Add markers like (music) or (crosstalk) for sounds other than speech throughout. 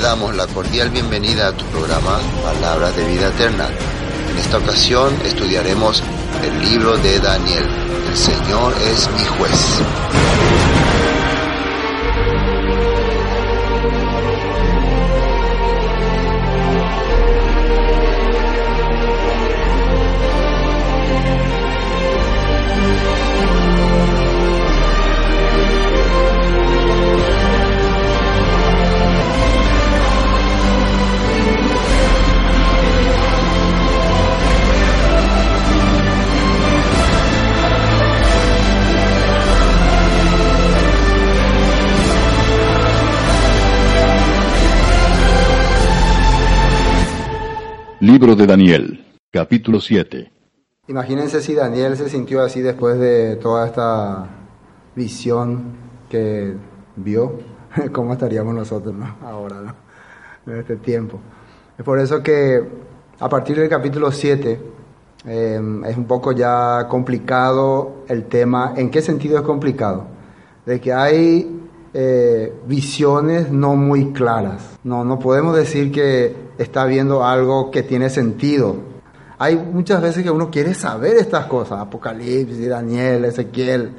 damos la cordial bienvenida a tu programa Palabras de Vida Eterna. En esta ocasión estudiaremos el libro de Daniel. El Señor es mi juez. Libro de Daniel, capítulo 7. Imagínense si Daniel se sintió así después de toda esta visión que vio, (laughs) cómo estaríamos nosotros ¿no? ahora, ¿no? en este tiempo. Es por eso que a partir del capítulo 7 eh, es un poco ya complicado el tema. ¿En qué sentido es complicado? De que hay eh, visiones no muy claras. No, no podemos decir que está viendo algo que tiene sentido. Hay muchas veces que uno quiere saber estas cosas, Apocalipsis, Daniel, Ezequiel,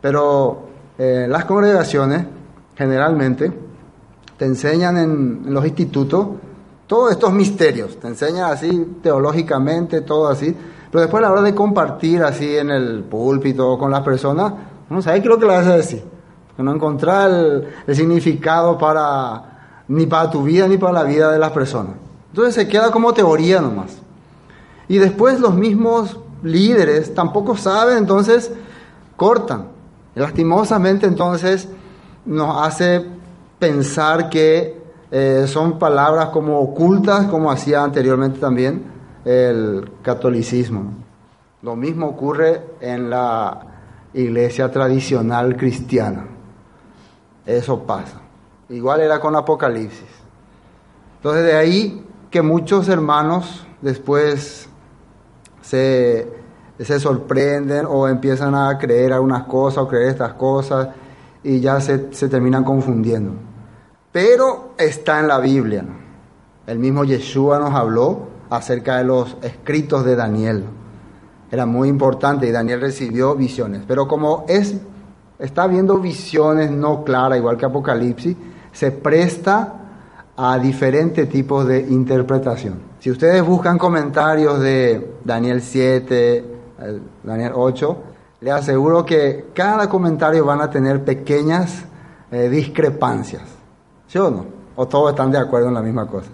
pero eh, las congregaciones generalmente te enseñan en, los institutos todos estos misterios, te enseñan así teológicamente, todo así, pero después a la hora de compartir así en el púlpito con las personas, no sabe qué es lo que le vas a decir, no encontrar el significado para ni para tu vida ni para la vida de las personas. Entonces se queda como teoría nomás. Y después los mismos líderes tampoco saben, entonces cortan. Lastimosamente entonces nos hace pensar que eh, son palabras como ocultas, como hacía anteriormente también el catolicismo. Lo mismo ocurre en la iglesia tradicional cristiana. Eso pasa. Igual era con Apocalipsis. Entonces de ahí que muchos hermanos después se, se sorprenden o empiezan a creer algunas cosas o creer estas cosas y ya se, se terminan confundiendo. Pero está en la Biblia. El mismo Yeshua nos habló acerca de los escritos de Daniel. Era muy importante y Daniel recibió visiones. Pero como es, está viendo visiones no claras, igual que Apocalipsis, se presta a diferentes tipos de interpretación. Si ustedes buscan comentarios de Daniel 7, Daniel 8, les aseguro que cada comentario van a tener pequeñas eh, discrepancias. ¿Sí o no? ¿O todos están de acuerdo en la misma cosa?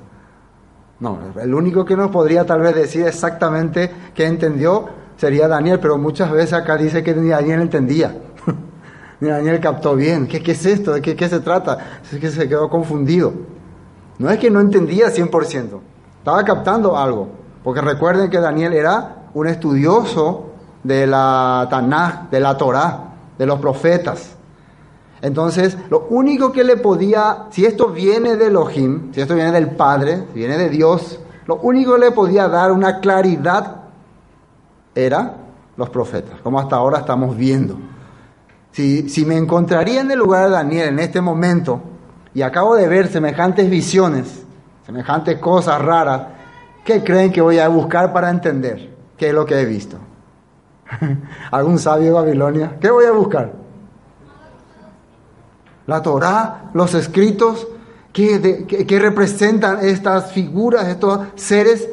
No, el único que nos podría tal vez decir exactamente qué entendió sería Daniel, pero muchas veces acá dice que ni Daniel entendía. Daniel captó bien. ¿Qué, es esto? ¿De qué, se trata? Que se quedó confundido. No es que no entendía 100%. Estaba captando algo. Porque recuerden que Daniel era un estudioso de la Tanaj, de la Torah, de los profetas. Entonces, lo único que le podía, si esto viene de Elohim, si esto viene del Padre, si viene de Dios, lo único que le podía dar una claridad era los profetas, como hasta ahora estamos viendo. Si, me encontraría en el lugar de Daniel en este momento y acabo de ver semejantes visiones, semejantes cosas raras, ¿qué creen que voy a buscar para entender qué es lo que he visto? (laughs) ¿Algún sabio de Babilonia? ¿Qué voy a buscar? La Torah, los escritos que representan estas figuras, estos seres,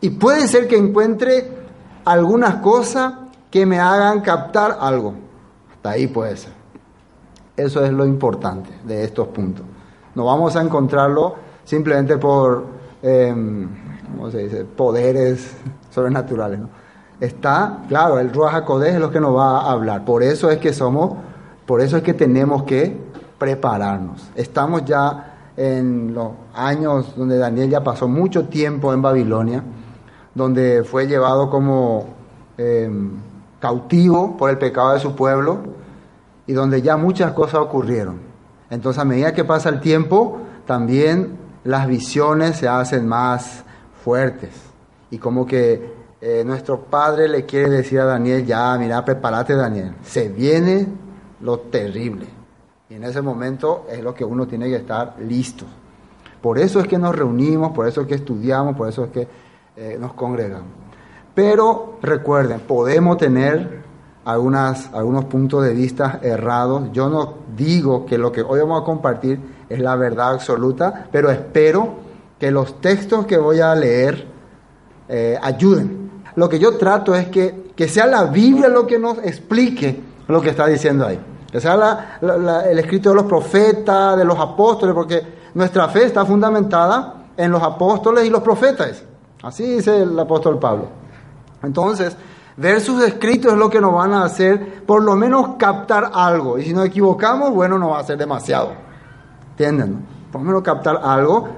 y puede ser que encuentre algunas cosas que me hagan captar algo ahí puede ser. Eso es lo importante de estos puntos. No vamos a encontrarlo simplemente por, em, poderes (laughs) sobrenaturales. Está, claro, el Ruach HaKodesh es lo que nos va a hablar. Por eso es que somos, por eso es que tenemos que prepararnos. Estamos ya en los años donde Daniel ya pasó mucho tiempo en Babilonia, donde fue llevado como em, cautivo por el pecado de su pueblo y donde ya muchas cosas ocurrieron. Entonces a medida que pasa el tiempo, también las visiones se hacen más fuertes. Y como que eh, nuestro padre le quiere decir a Daniel, ya, mira, prepárate Daniel, se viene lo terrible. Y en ese momento es lo que uno tiene que estar listo. Por eso es que nos reunimos, por eso es que estudiamos, por eso es que eh, nos congregamos. Pero recuerden, podemos tener algunas, algunos puntos de vista errados. Yo no digo que lo que hoy vamos a compartir es la verdad absoluta, pero espero que los textos que voy a leer eh, ayuden. Lo que yo trato es que, que sea la Biblia lo que nos explique lo que está diciendo ahí. Que sea el escrito de los profetas, de los apóstoles, porque nuestra fe está fundamentada en los apóstoles y los profetas. Así dice el apóstol Pablo. Entonces, ver sus escritos es lo que nos van a hacer, por lo menos captar algo. Y si nos equivocamos, bueno, no va a ser demasiado. ¿Entienden? Por lo menos captar algo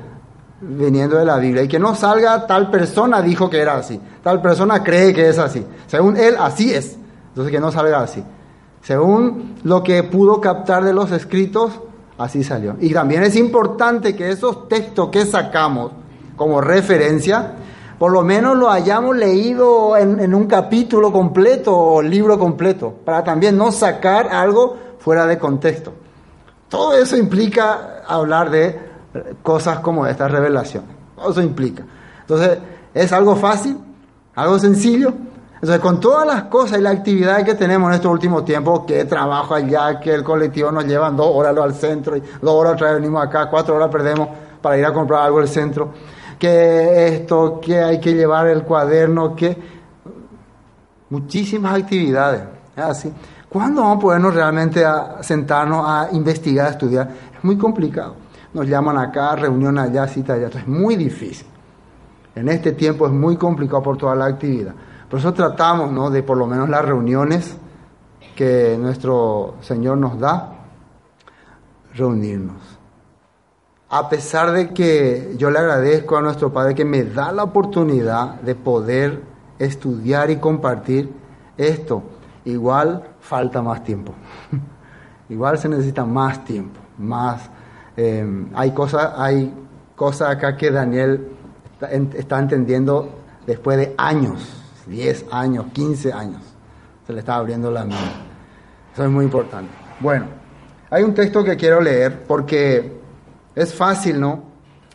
viniendo de la Biblia. Y que no salga tal persona dijo que era así. Tal persona cree que es así. Según él, así es. Entonces que no salga así. Según lo que pudo captar de los escritos, así salió. Y también es importante que esos textos que sacamos como referencia, por lo menos lo hayamos leído en, un capítulo completo o libro completo, para también no sacar algo fuera de contexto. Todo eso implica hablar de cosas como esta revelación. Todo eso implica. Entonces, es algo fácil, algo sencillo. Entonces, con todas las cosas y las actividades que tenemos en estos últimos tiempos, que trabajo allá, que el colectivo nos lleva dos horas al centro, y dos horas otra vez venimos acá, cuatro horas perdemos para ir a comprar algo al centro que esto, que hay que llevar el cuaderno, que muchísimas actividades. Así. ¿Cuándo vamos a podernos realmente a sentarnos a investigar, a estudiar? Es muy complicado. Nos llaman acá, reunión allá, cita allá. es muy difícil. En este tiempo es muy complicado por toda la actividad. Por eso tratamos ¿no? de por lo menos las reuniones que nuestro Señor nos da, reunirnos a pesar de que yo le agradezco a nuestro Padre que me da la oportunidad de poder estudiar y compartir esto, igual falta más tiempo. (laughs) igual se necesita más tiempo, más... Eh, hay cosas hay cosas acá que Daniel está, entendiendo después de años, 10 años, 15 años. Se le está abriendo la mente. Eso es muy importante. Bueno, hay un texto que quiero leer porque es fácil, ¿no?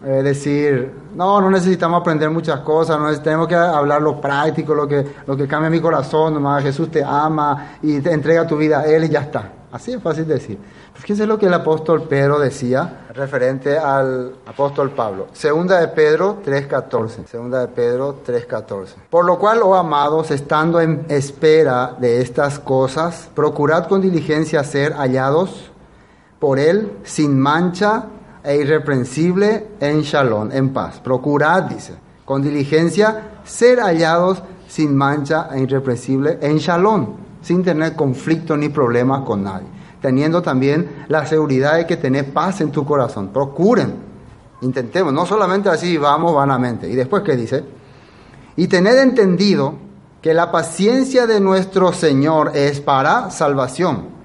Eh, decir, no, no necesitamos aprender muchas cosas, no tenemos que hablar lo práctico, lo que, lo que cambia mi corazón, nomás Jesús te ama y te entrega tu vida a Él y ya está. Así es fácil decir. Fíjense lo que el apóstol Pedro decía referente al apóstol Pablo. Segunda de Pedro 3.14. Segunda de Pedro 3.14. Por lo cual, oh amados, estando en espera de estas cosas, procurad con diligencia ser hallados por Él sin mancha e irreprensible en shalom, en paz. Procurad, dice, con diligencia, ser hallados sin mancha e irreprensible en shalom, sin tener conflicto ni problemas con nadie. Teniendo también la seguridad de que tenés paz en tu corazón. Procuren, intentemos, no solamente así vamos vanamente. Y después, ¿qué dice? Y tened entendido que la paciencia de nuestro Señor es para salvación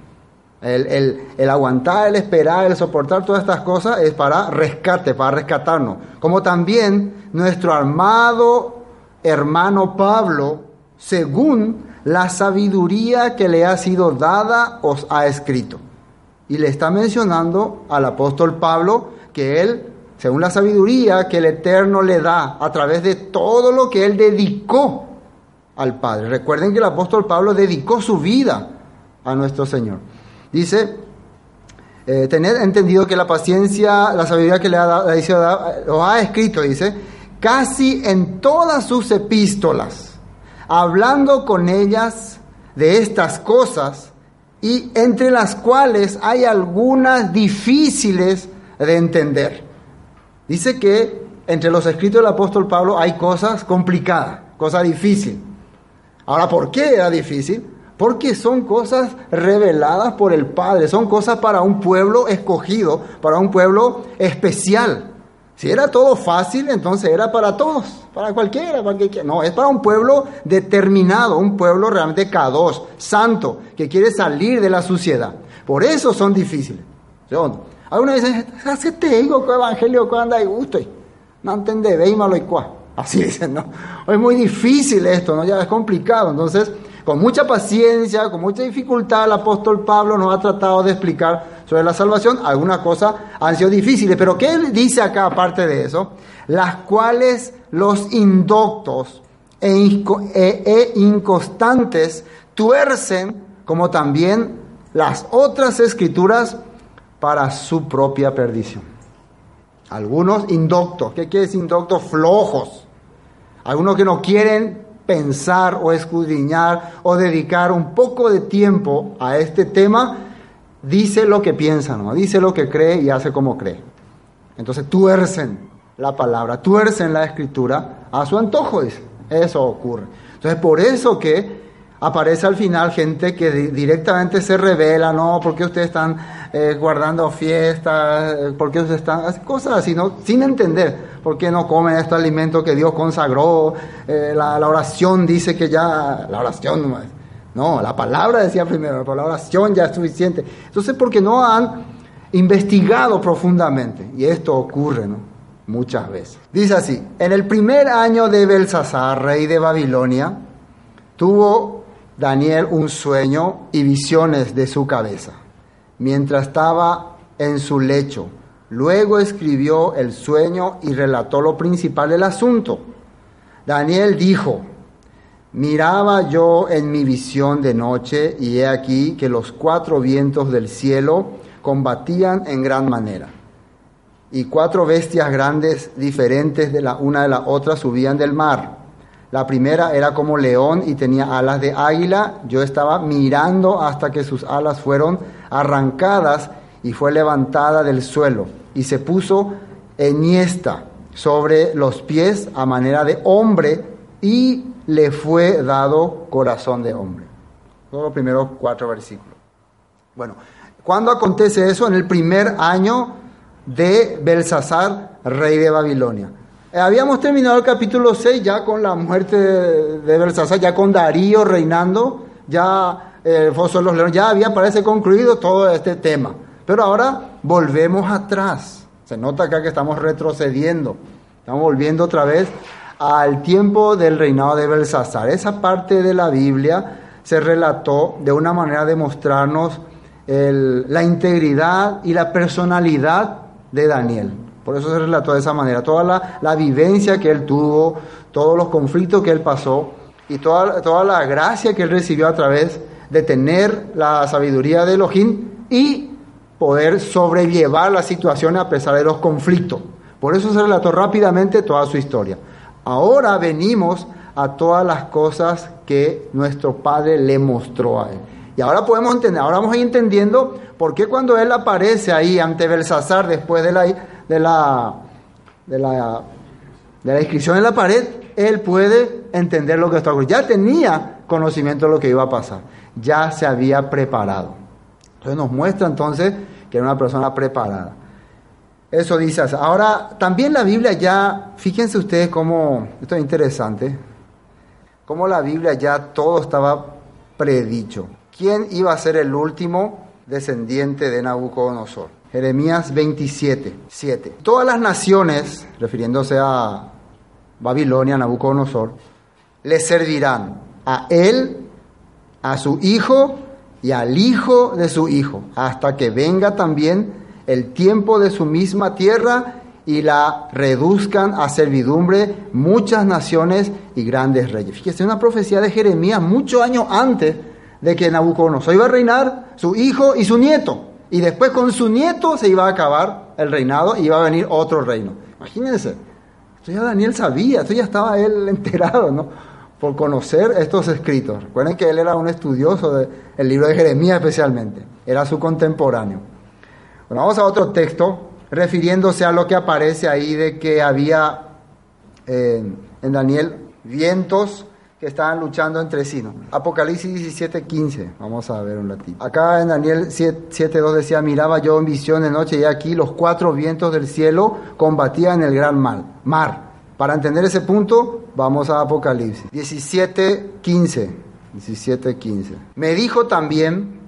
el, aguantar, el esperar, el soportar todas estas cosas es para rescate, para rescatarnos. Como también nuestro armado hermano Pablo, según la sabiduría que le ha sido dada, os ha escrito. Y le está mencionando al apóstol Pablo que él, según la sabiduría que el Eterno le da a través de todo lo que él dedicó al Padre. Recuerden que el apóstol Pablo dedicó su vida a nuestro Señor. Dice, eh, tened entendido que la paciencia, la sabiduría que le ha, dado, lo ha escrito, dice, casi en todas sus epístolas, hablando con ellas de estas cosas, y entre las cuales hay algunas difíciles de entender. Dice que entre los escritos del apóstol Pablo hay cosas complicadas, cosas difíciles. Ahora, ¿por qué era difícil? Porque son cosas reveladas por el Padre, son cosas para un pueblo escogido, para un pueblo especial. Si era todo fácil, entonces era para todos, para cualquiera, para cualquiera. No, es para un pueblo determinado, un pueblo realmente cados, santo, que quiere salir de la suciedad. Por eso son difíciles. Algunos dicen, ¿qué te digo que evangelio cuando hay gusto? No entendéis malo y cuá. Así (laughs) dicen, ¿no? Es muy difícil esto, ¿no? Ya es complicado. Entonces, con mucha paciencia, con mucha dificultad, el apóstol Pablo nos ha tratado de explicar sobre la salvación. Algunas cosas han sido difíciles, pero ¿qué dice acá aparte de eso? Las cuales los indoctos e, e, e inconstantes tuercen, como también las otras escrituras, para su propia perdición. Algunos indoctos, ¿qué quiere decir indoctos? Flojos. Algunos que no quieren pensar o escudriñar o dedicar un poco de tiempo a este tema, dice lo que piensa, ¿no? dice lo que cree y hace como cree. Entonces tuercen la palabra, tuercen la escritura a su antojo, dice. Eso ocurre. Entonces por eso que aparece al final gente que directamente se revela, no, porque ustedes están eh, guardando fiestas, porque ustedes están, cosas así, ¿no? sin entender por qué no comen este alimento que Dios consagró, eh, la, oración dice que ya, la oración no, la palabra decía primero, pero la oración ya es suficiente. Entonces, porque no han investigado profundamente, y esto ocurre, ¿no? Muchas veces. Dice así, en el primer año de Belsasar, rey de Babilonia, tuvo Daniel un sueño y visiones de su cabeza, mientras estaba en su lecho. Luego escribió el sueño y relató lo principal del asunto. Daniel dijo, miraba yo en mi visión de noche y he aquí que los cuatro vientos del cielo combatían en gran manera. Y cuatro bestias grandes diferentes de la una de la otra subían del mar la primera era como león y tenía alas de águila. Yo estaba mirando hasta que sus alas fueron arrancadas y fue levantada del suelo y se puso enhiesta sobre los pies a manera de hombre y le fue dado corazón de hombre. Son los primeros cuatro versículos. Bueno, ¿cuándo acontece eso? En el primer año de Belsasar, rey de Babilonia. Eh, habíamos terminado el capítulo 6 ya con la muerte de Belsasar, ya con Darío reinando, ya eh, el de los leones, ya había parece concluido todo este tema. Pero ahora volvemos atrás. Se nota acá que estamos retrocediendo. Estamos volviendo otra vez al tiempo del reinado de Belsasar. Esa parte de la Biblia se relató de una manera de mostrarnos la integridad y la personalidad de Daniel. Por eso se relató de esa manera. Toda la, vivencia que él tuvo, todos los conflictos que él pasó y toda, toda la gracia que él recibió a través de tener la sabiduría de Elohim y poder sobrellevar la situación a pesar de los conflictos. Por eso se relató rápidamente toda su historia. Ahora venimos a todas las cosas que nuestro Padre le mostró a él. Y ahora podemos entender, ahora vamos a ir entendiendo por qué cuando él aparece ahí ante Belsasar después de la, de la, de la, de la inscripción en la pared, él puede entender lo que está ocurriendo. Ya tenía conocimiento de lo que iba a pasar, ya se había preparado. Entonces nos muestra entonces que era una persona preparada. Eso dice Ahora, también la Biblia ya, fíjense ustedes cómo, esto es interesante, cómo la Biblia ya todo estaba predicho. ¿Quién iba a ser el último descendiente de Nabucodonosor? Jeremías 27, 7. Todas las naciones, refiriéndose a Babilonia, Nabucodonosor, le servirán a él, a su hijo y al hijo de su hijo, hasta que venga también el tiempo de su misma tierra y la reduzcan a servidumbre muchas naciones y grandes reyes. Fíjese, una profecía de Jeremías muchos años antes de que Nabucodonosor iba a reinar su hijo y su nieto. Y después con su nieto se iba a acabar el reinado y iba a venir otro reino. Imagínense, esto ya Daniel sabía, esto ya estaba él (laughs) enterado, ¿no? Por conocer estos escritos. Recuerden que él era un estudioso del libro de Jeremías especialmente, era su contemporáneo. Bueno, vamos a otro texto, refiriéndose a lo que aparece ahí de que había eh, en Daniel vientos que estaban luchando entre sí. Apocalipsis 17, 15. Vamos a ver un ratito. Acá en Daniel 7, 2 decía, miraba yo en visión de noche y aquí los cuatro vientos del cielo combatían el gran mal, mar. Para entender ese punto, vamos a Apocalipsis 17, 15. 17, 15. Me dijo también,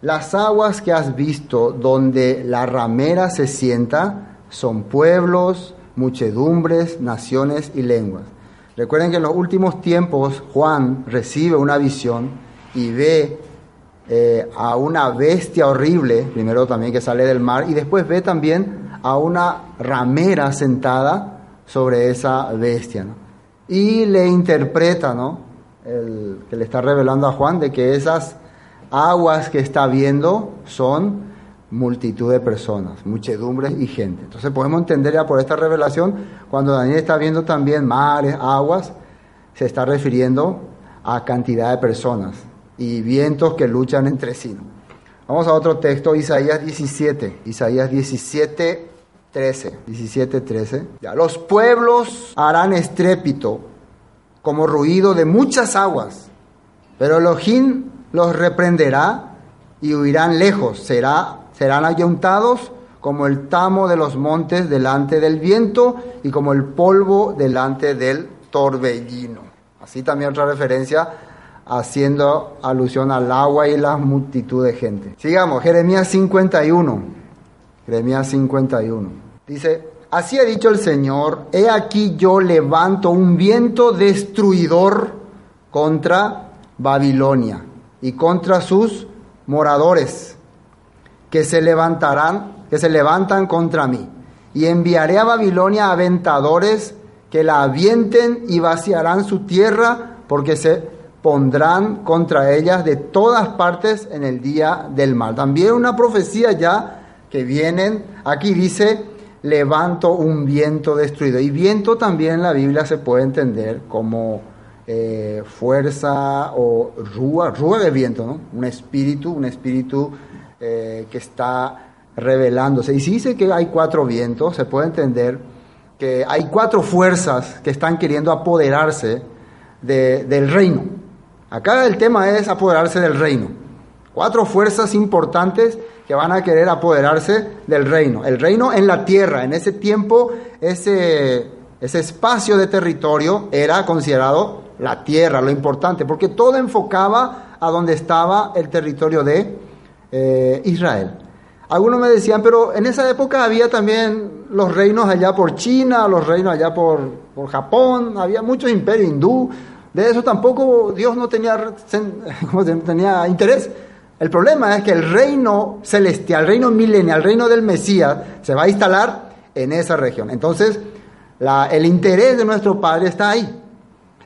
las aguas que has visto donde la ramera se sienta son pueblos, muchedumbres, naciones y lenguas Recuerden que en los últimos tiempos Juan recibe una visión y ve eh, a una bestia horrible, primero también que sale del mar, y después ve también a una ramera sentada sobre esa bestia. Y le interpreta, ¿no? El, que le está revelando a Juan de que esas aguas que está viendo son multitud de personas, muchedumbres y gente. Entonces podemos entender ya por esta revelación, cuando Daniel está viendo también mares, aguas, se está refiriendo a cantidad de personas y vientos que luchan entre sí. Vamos a otro texto, Isaías 17, Isaías 17, 13, 17, 13. Ya, los pueblos harán estrépito como ruido de muchas aguas, pero Elohim los reprenderá y huirán lejos, será serán ayuntados como el tamo de los montes delante del viento y como el polvo delante del torbellino. Así también otra referencia haciendo alusión al agua y la multitud de gente. Sigamos, Jeremías 51. Jeremías 51. Dice, así ha dicho el Señor, he aquí yo levanto un viento destruidor contra Babilonia y contra sus moradores que se levantarán, que se levantan contra mí. Y enviaré a Babilonia aventadores que la avienten y vaciarán su tierra, porque se pondrán contra ellas de todas partes en el día del mal. También una profecía ya que vienen, aquí dice, levanto un viento destruido. Y viento también en la Biblia se puede entender como eh, fuerza o rúa, rúa de viento, ¿no? Un espíritu, un espíritu eh, que está revelándose. Y si dice que hay cuatro vientos, se puede entender que hay cuatro fuerzas que están queriendo apoderarse del reino. Acá el tema es apoderarse del reino. Cuatro fuerzas importantes que van a querer apoderarse del reino. El reino en la tierra. En ese tiempo, ese, ese espacio de territorio era considerado la tierra, lo importante, porque todo enfocaba a donde estaba el territorio de eh, Israel. Algunos me decían, pero en esa época había también los reinos allá por China, los reinos allá por, por Japón, había muchos imperios hindú. De eso tampoco Dios no tenía, (laughs) tenía interés. El problema es que el reino celestial, el reino milenial, el reino del Mesías, se va a instalar en esa región. Entonces, el interés de nuestro Padre está ahí.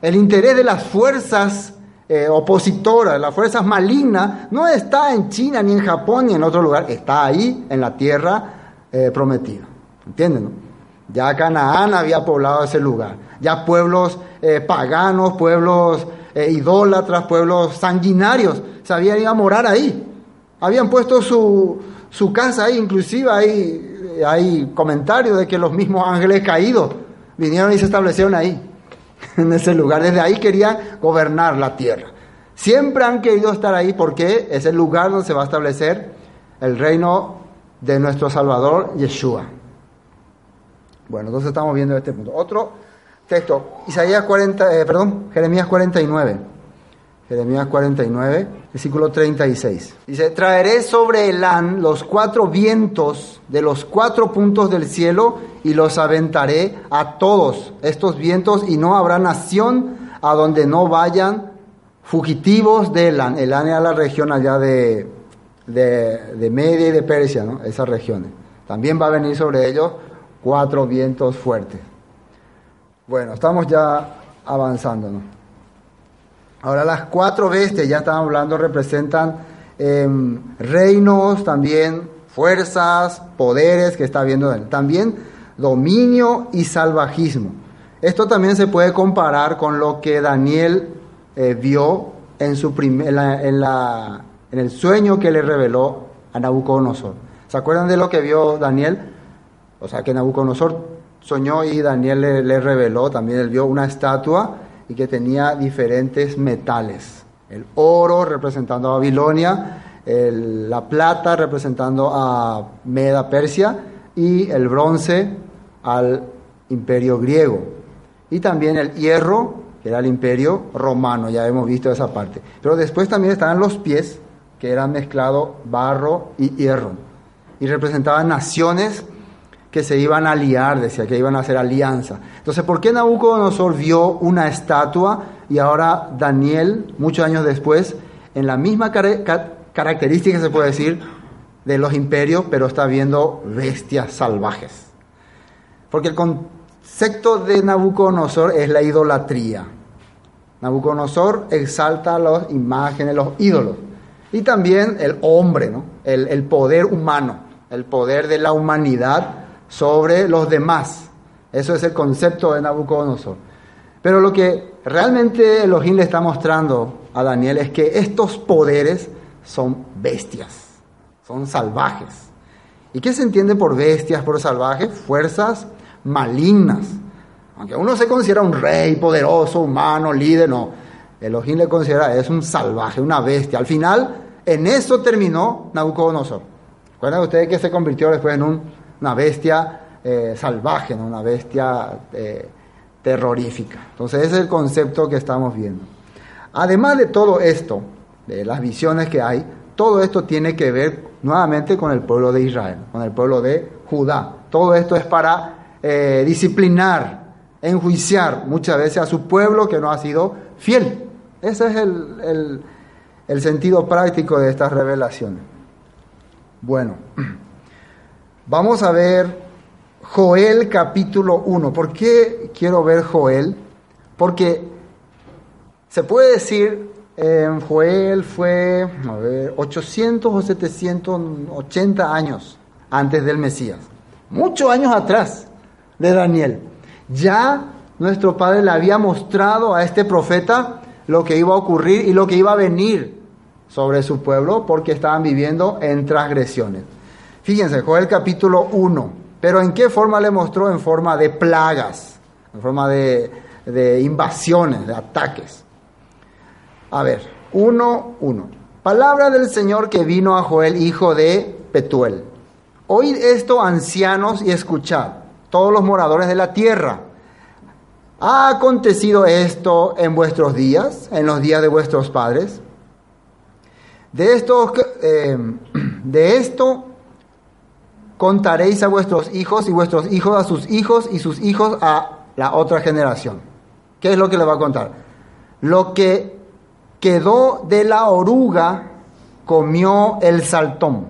El interés de las fuerzas eh, opositora, las fuerzas malignas, no está en China, ni en Japón, ni en otro lugar, está ahí, en la tierra eh, prometida. ¿Entienden? Ya Canaán había poblado ese lugar. Ya pueblos eh, paganos, pueblos idólatras, pueblos sanguinarios se habían ido a morar ahí. Habían puesto su, su casa ahí, inclusive hay, hay comentarios de que los mismos ángeles caídos vinieron y se establecieron ahí (laughs) en ese lugar. Desde ahí querían gobernar la tierra. Siempre han querido estar ahí porque es el lugar donde se va a establecer el reino de nuestro Salvador, Yeshua. Bueno, entonces estamos viendo este punto. Otro texto, Isaías 40, eh, perdón, Jeremías 49. Jeremías 49, versículo 36. Dice, traeré sobre Elán los cuatro vientos de los cuatro puntos del cielo y los aventaré a todos estos vientos y no habrá nación a donde no vayan fugitivos de Elán. Elán era la región allá de, de, Media y de Persia, ¿no? esas regiones. También va a venir sobre ellos cuatro vientos fuertes. Bueno, estamos ya avanzando, ¿no? Ahora las cuatro bestias, ya estamos hablando, representan em, reinos, también fuerzas, poderes que está viendo él. También dominio y salvajismo. Esto también se puede comparar con lo que Daniel eh, vio en, su en, la, en, el sueño que le reveló a Nabucodonosor. ¿Se acuerdan de lo que vio Daniel? O sea, que Nabucodonosor soñó y Daniel le, le reveló, también él vio una estatua y que tenía diferentes metales. El oro representando a Babilonia, la plata representando a Meda Persia y el bronce al imperio griego. Y también el hierro, que era el imperio romano, ya hemos visto esa parte. Pero después también estaban los pies, que eran mezclado barro y hierro. Y representaban naciones que se iban a aliar, decía que iban a hacer alianza. Entonces, ¿por qué Nabucodonosor vio una estatua y ahora Daniel, muchos años después, en la misma característica, se puede decir, de los imperios, pero está viendo bestias salvajes? Porque el concepto de Nabucodonosor es la idolatría. Nabucodonosor exalta las imágenes, los ídolos. Y también el hombre, ¿no? el, el poder humano, el poder de la humanidad sobre los demás. Eso es el concepto de Nabucodonosor. Pero lo que realmente Elohim le está mostrando a Daniel es que estos poderes son bestias, son salvajes. ¿Y qué se entiende por bestias, por salvajes? Fuerzas malignas. Aunque uno se considera un rey poderoso, humano, líder, no. Elohim le considera, es un salvaje, una bestia. Al final, en eso terminó Nabucodonosor. ¿Recuerdan ustedes que se convirtió después en un una bestia eh, salvaje, ¿no? una bestia eh, terrorífica. Entonces ese es el concepto que estamos viendo. Además de todo esto, de las visiones que hay, todo esto tiene que ver nuevamente con el pueblo de Israel, con el pueblo de Judá. Todo esto es para eh, disciplinar, enjuiciar muchas veces a su pueblo que no ha sido fiel. Ese es el, el sentido práctico de estas revelaciones. Bueno. (clears throat) Vamos a ver Joel capítulo 1. ¿Por qué quiero ver Joel? Porque se puede decir, en Joel fue, a ver, 800 o 780 años antes del Mesías. Muchos años atrás de Daniel. Ya nuestro Padre le había mostrado a este profeta lo que iba a ocurrir y lo que iba a venir sobre su pueblo porque estaban viviendo en transgresiones. Fíjense, Joel capítulo 1. Pero ¿en qué forma le mostró? En forma de plagas, en forma de, invasiones, de ataques. A ver, 1, 1. Palabra del Señor que vino a Joel, hijo de Petuel. Oíd esto, ancianos, y escuchad, todos los moradores de la tierra. ¿Ha acontecido esto en vuestros días, en los días de vuestros padres? De, esto, eh, (clears throat) de esto contaréis a vuestros hijos y vuestros hijos a sus hijos y sus hijos a la otra generación. ¿Qué es lo que le va a contar? Lo que quedó de la oruga comió el saltón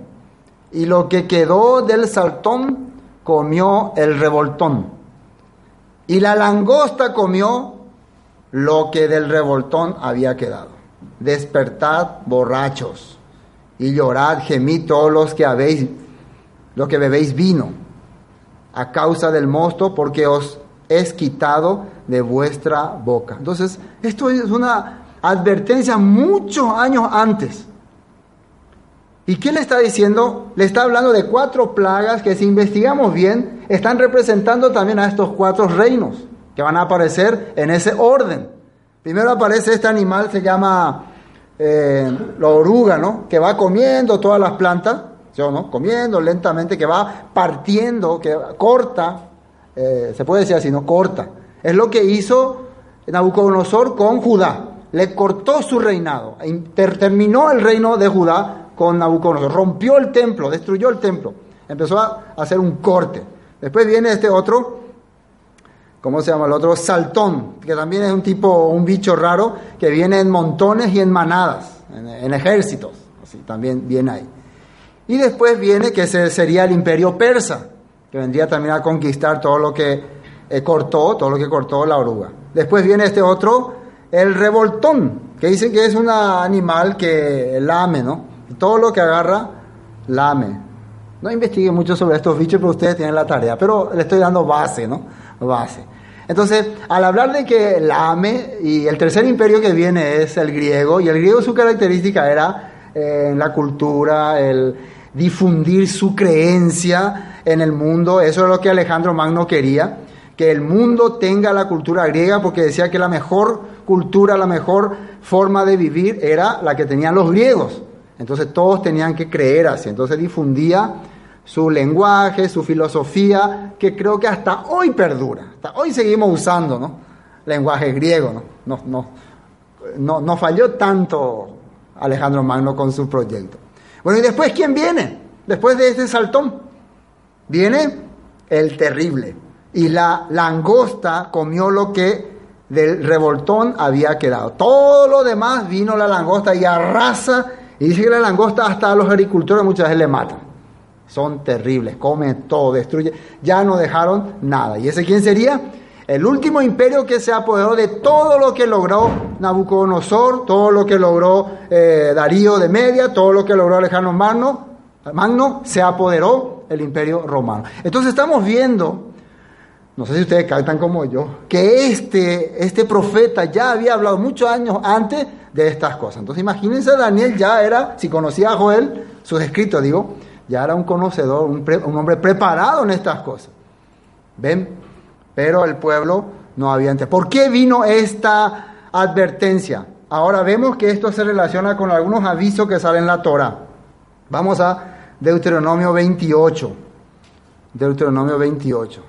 y lo que quedó del saltón comió el revoltón y la langosta comió lo que del revoltón había quedado. Despertad borrachos y llorad, gemid todos los que habéis lo que bebéis vino, a causa del mosto, porque os es quitado de vuestra boca. Entonces, esto es una advertencia muchos años antes. ¿Y qué le está diciendo? Le está hablando de cuatro plagas que si investigamos bien, están representando también a estos cuatro reinos que van a aparecer en ese orden. Primero aparece este animal, se llama eh, la oruga, ¿no? Que va comiendo todas las plantas. ¿No? Comiendo lentamente, que va partiendo, que corta, eh, se puede decir así, ¿no? Corta. Es lo que hizo Nabucodonosor con Judá. Le cortó su reinado. Terminó el reino de Judá con Nabucodonosor. Rompió el templo, destruyó el templo. Empezó a hacer un corte. Después viene este otro, ¿cómo se llama el otro? Saltón, que también es un tipo, un bicho raro, que viene en montones y en manadas, en, en ejércitos. Así, también viene ahí. Y después viene que sería el imperio persa, que vendría también a conquistar todo lo que eh, cortó, todo lo que cortó la oruga. Después viene este otro, el revoltón, que dicen que es un animal que lame, ¿no? Todo lo que agarra, lame. No investigué mucho sobre estos bichos, pero ustedes tienen la tarea, pero le estoy dando base, ¿no? Base. Entonces, al hablar de que lame, y el tercer imperio que viene es el griego, y el griego su característica era eh, la cultura, el, difundir su creencia en el mundo. Eso es lo que Alejandro Magno quería, que el mundo tenga la cultura griega, porque decía que la mejor cultura, la mejor forma de vivir era la que tenían los griegos. Entonces todos tenían que creer así. Entonces difundía su lenguaje, su filosofía, que creo que hasta hoy perdura. Hasta hoy seguimos usando ¿no? lenguaje griego. ¿no? No, no, no, no falló tanto Alejandro Magno con su proyecto. Bueno, ¿y después quién viene? Después de este saltón. Viene el terrible. Y la langosta comió lo que del revoltón había quedado. Todo lo demás vino la langosta y arrasa. Y dice que la langosta hasta a los agricultores muchas veces le matan. Son terribles, comen todo, destruye. Ya no dejaron nada. ¿Y ese quién sería? El último imperio que se apoderó de todo lo que logró Nabucodonosor, todo lo que logró eh, Darío de Media, todo lo que logró Alejandro Magno, Magno, se apoderó el imperio romano. Entonces estamos viendo no sé si ustedes captan como yo, que este, este profeta ya había hablado muchos años antes de estas cosas. Entonces imagínense, Daniel ya era, si conocía a Joel, sus escritos, digo, ya era un conocedor, un, un hombre preparado en estas cosas. ¿Ven? Pero el pueblo no había entendido. ¿Por qué vino esta advertencia? Ahora vemos que esto se relaciona con algunos avisos que salen en la Torah. Vamos a Deuteronomio 28. Deuteronomio 28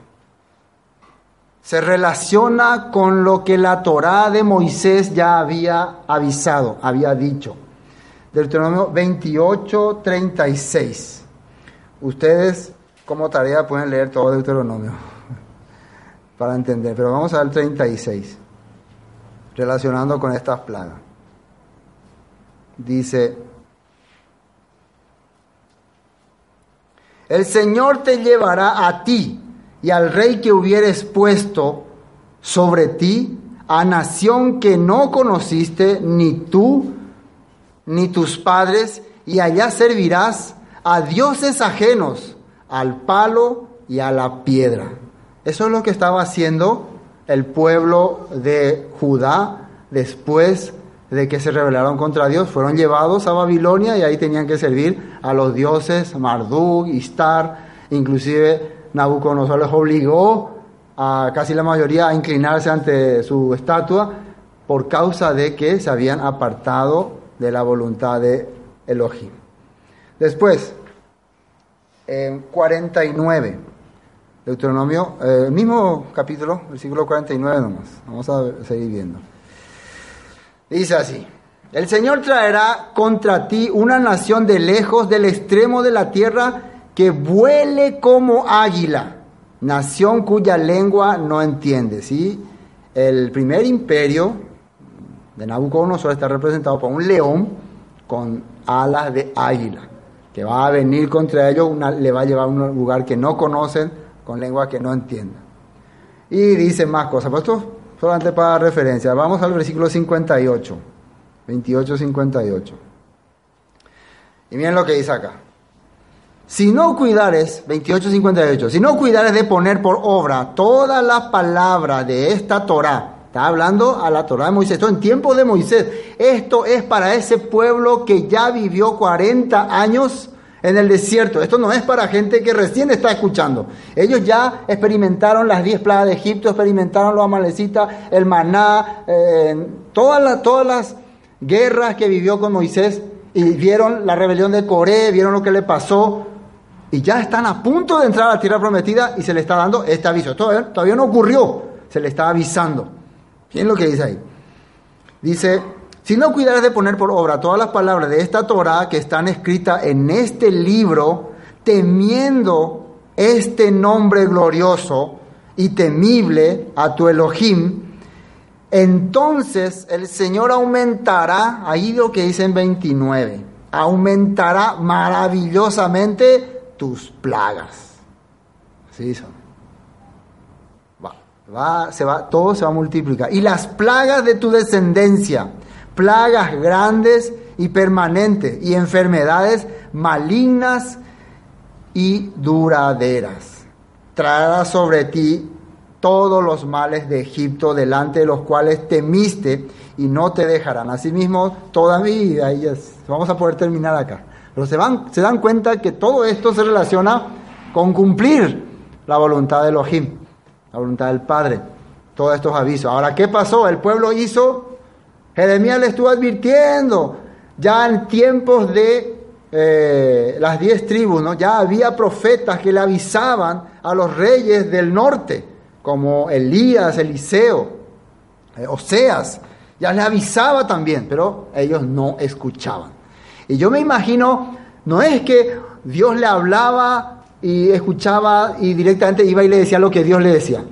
se relaciona con lo que la Torá de Moisés ya había avisado, había dicho. Deuteronomio 28, 36. Ustedes como tarea pueden leer todo Deuteronomio para entender, pero vamos al 36, relacionando con estas plagas. Dice, el Señor te llevará a ti y al rey que hubieres puesto sobre ti, a nación que no conociste ni tú ni tus padres, y allá servirás a dioses ajenos, al palo y a la piedra. Eso es lo que estaba haciendo el pueblo de Judá después de que se rebelaron contra Dios. Fueron llevados a Babilonia y ahí tenían que servir a los dioses Marduk, Istar, inclusive Nabucodonosor les obligó a casi la mayoría a inclinarse ante su estatua por causa de que se habían apartado de la voluntad de Elohim. Después, en 49, Deuteronomio, eh, el mismo capítulo, versículo 49 nomás, vamos a seguir viendo. Dice así, el Señor traerá contra ti una nación de lejos del extremo de la tierra que vuele como águila, nación cuya lengua no entiende. ¿sí? El primer imperio de Nabucodonosor está representado por un león con alas de águila, que va a venir contra ellos, le va a llevar a un lugar que no conocen, con lengua que no entiendan. Y dice más cosas, pero esto solamente para referencia. Vamos al versículo 58, 28-58. Y miren lo que dice acá. Si no cuidares, 28-58, si no cuidares de poner por obra toda la palabra de esta Torah, está hablando a la Torah de Moisés, esto en tiempo de Moisés, esto es para ese pueblo que ya vivió 40 años en el desierto, esto no es para gente que recién está escuchando, ellos ya experimentaron las 10 plagas de Egipto, experimentaron los amalecitas, el maná, eh, todas, las, todas las guerras que vivió con Moisés y vieron la rebelión de Coré, vieron lo que le pasó, y ya están a punto de entrar a la tierra prometida y se le está dando este aviso. Todavía, todavía no ocurrió, se le está avisando. ¿Quién lo que dice ahí? Dice, si no cuidares de poner por obra todas las palabras de esta Torah que están escritas en este libro, temiendo este nombre glorioso y temible a tu Elohim, entonces el Señor aumentará, ahí lo que dice en 29, aumentará maravillosamente tus plagas. Así son. Va, va, se va, todo se va a multiplicar. Y las plagas de tu descendencia, plagas grandes y permanentes, y enfermedades malignas y duraderas. Traerá sobre ti todos los males de Egipto, delante de los cuales temiste, y no te dejarán. Asimismo, todavía, vamos a poder terminar acá. Pero se, van, se dan cuenta que todo esto se relaciona con cumplir la voluntad de Elohim, la voluntad del Padre, todos estos avisos. Ahora, ¿qué pasó? El pueblo hizo, Jeremías le estuvo advirtiendo, ya en tiempos de eh, las diez tribus, ¿no? ya había profetas que le avisaban a los reyes del norte, como Elías, Eliseo, eh, Oseas, ya le avisaba también, pero ellos no escuchaban. Y yo me imagino, no es que Dios le hablaba y escuchaba y directamente iba y le decía lo que Dios le decía.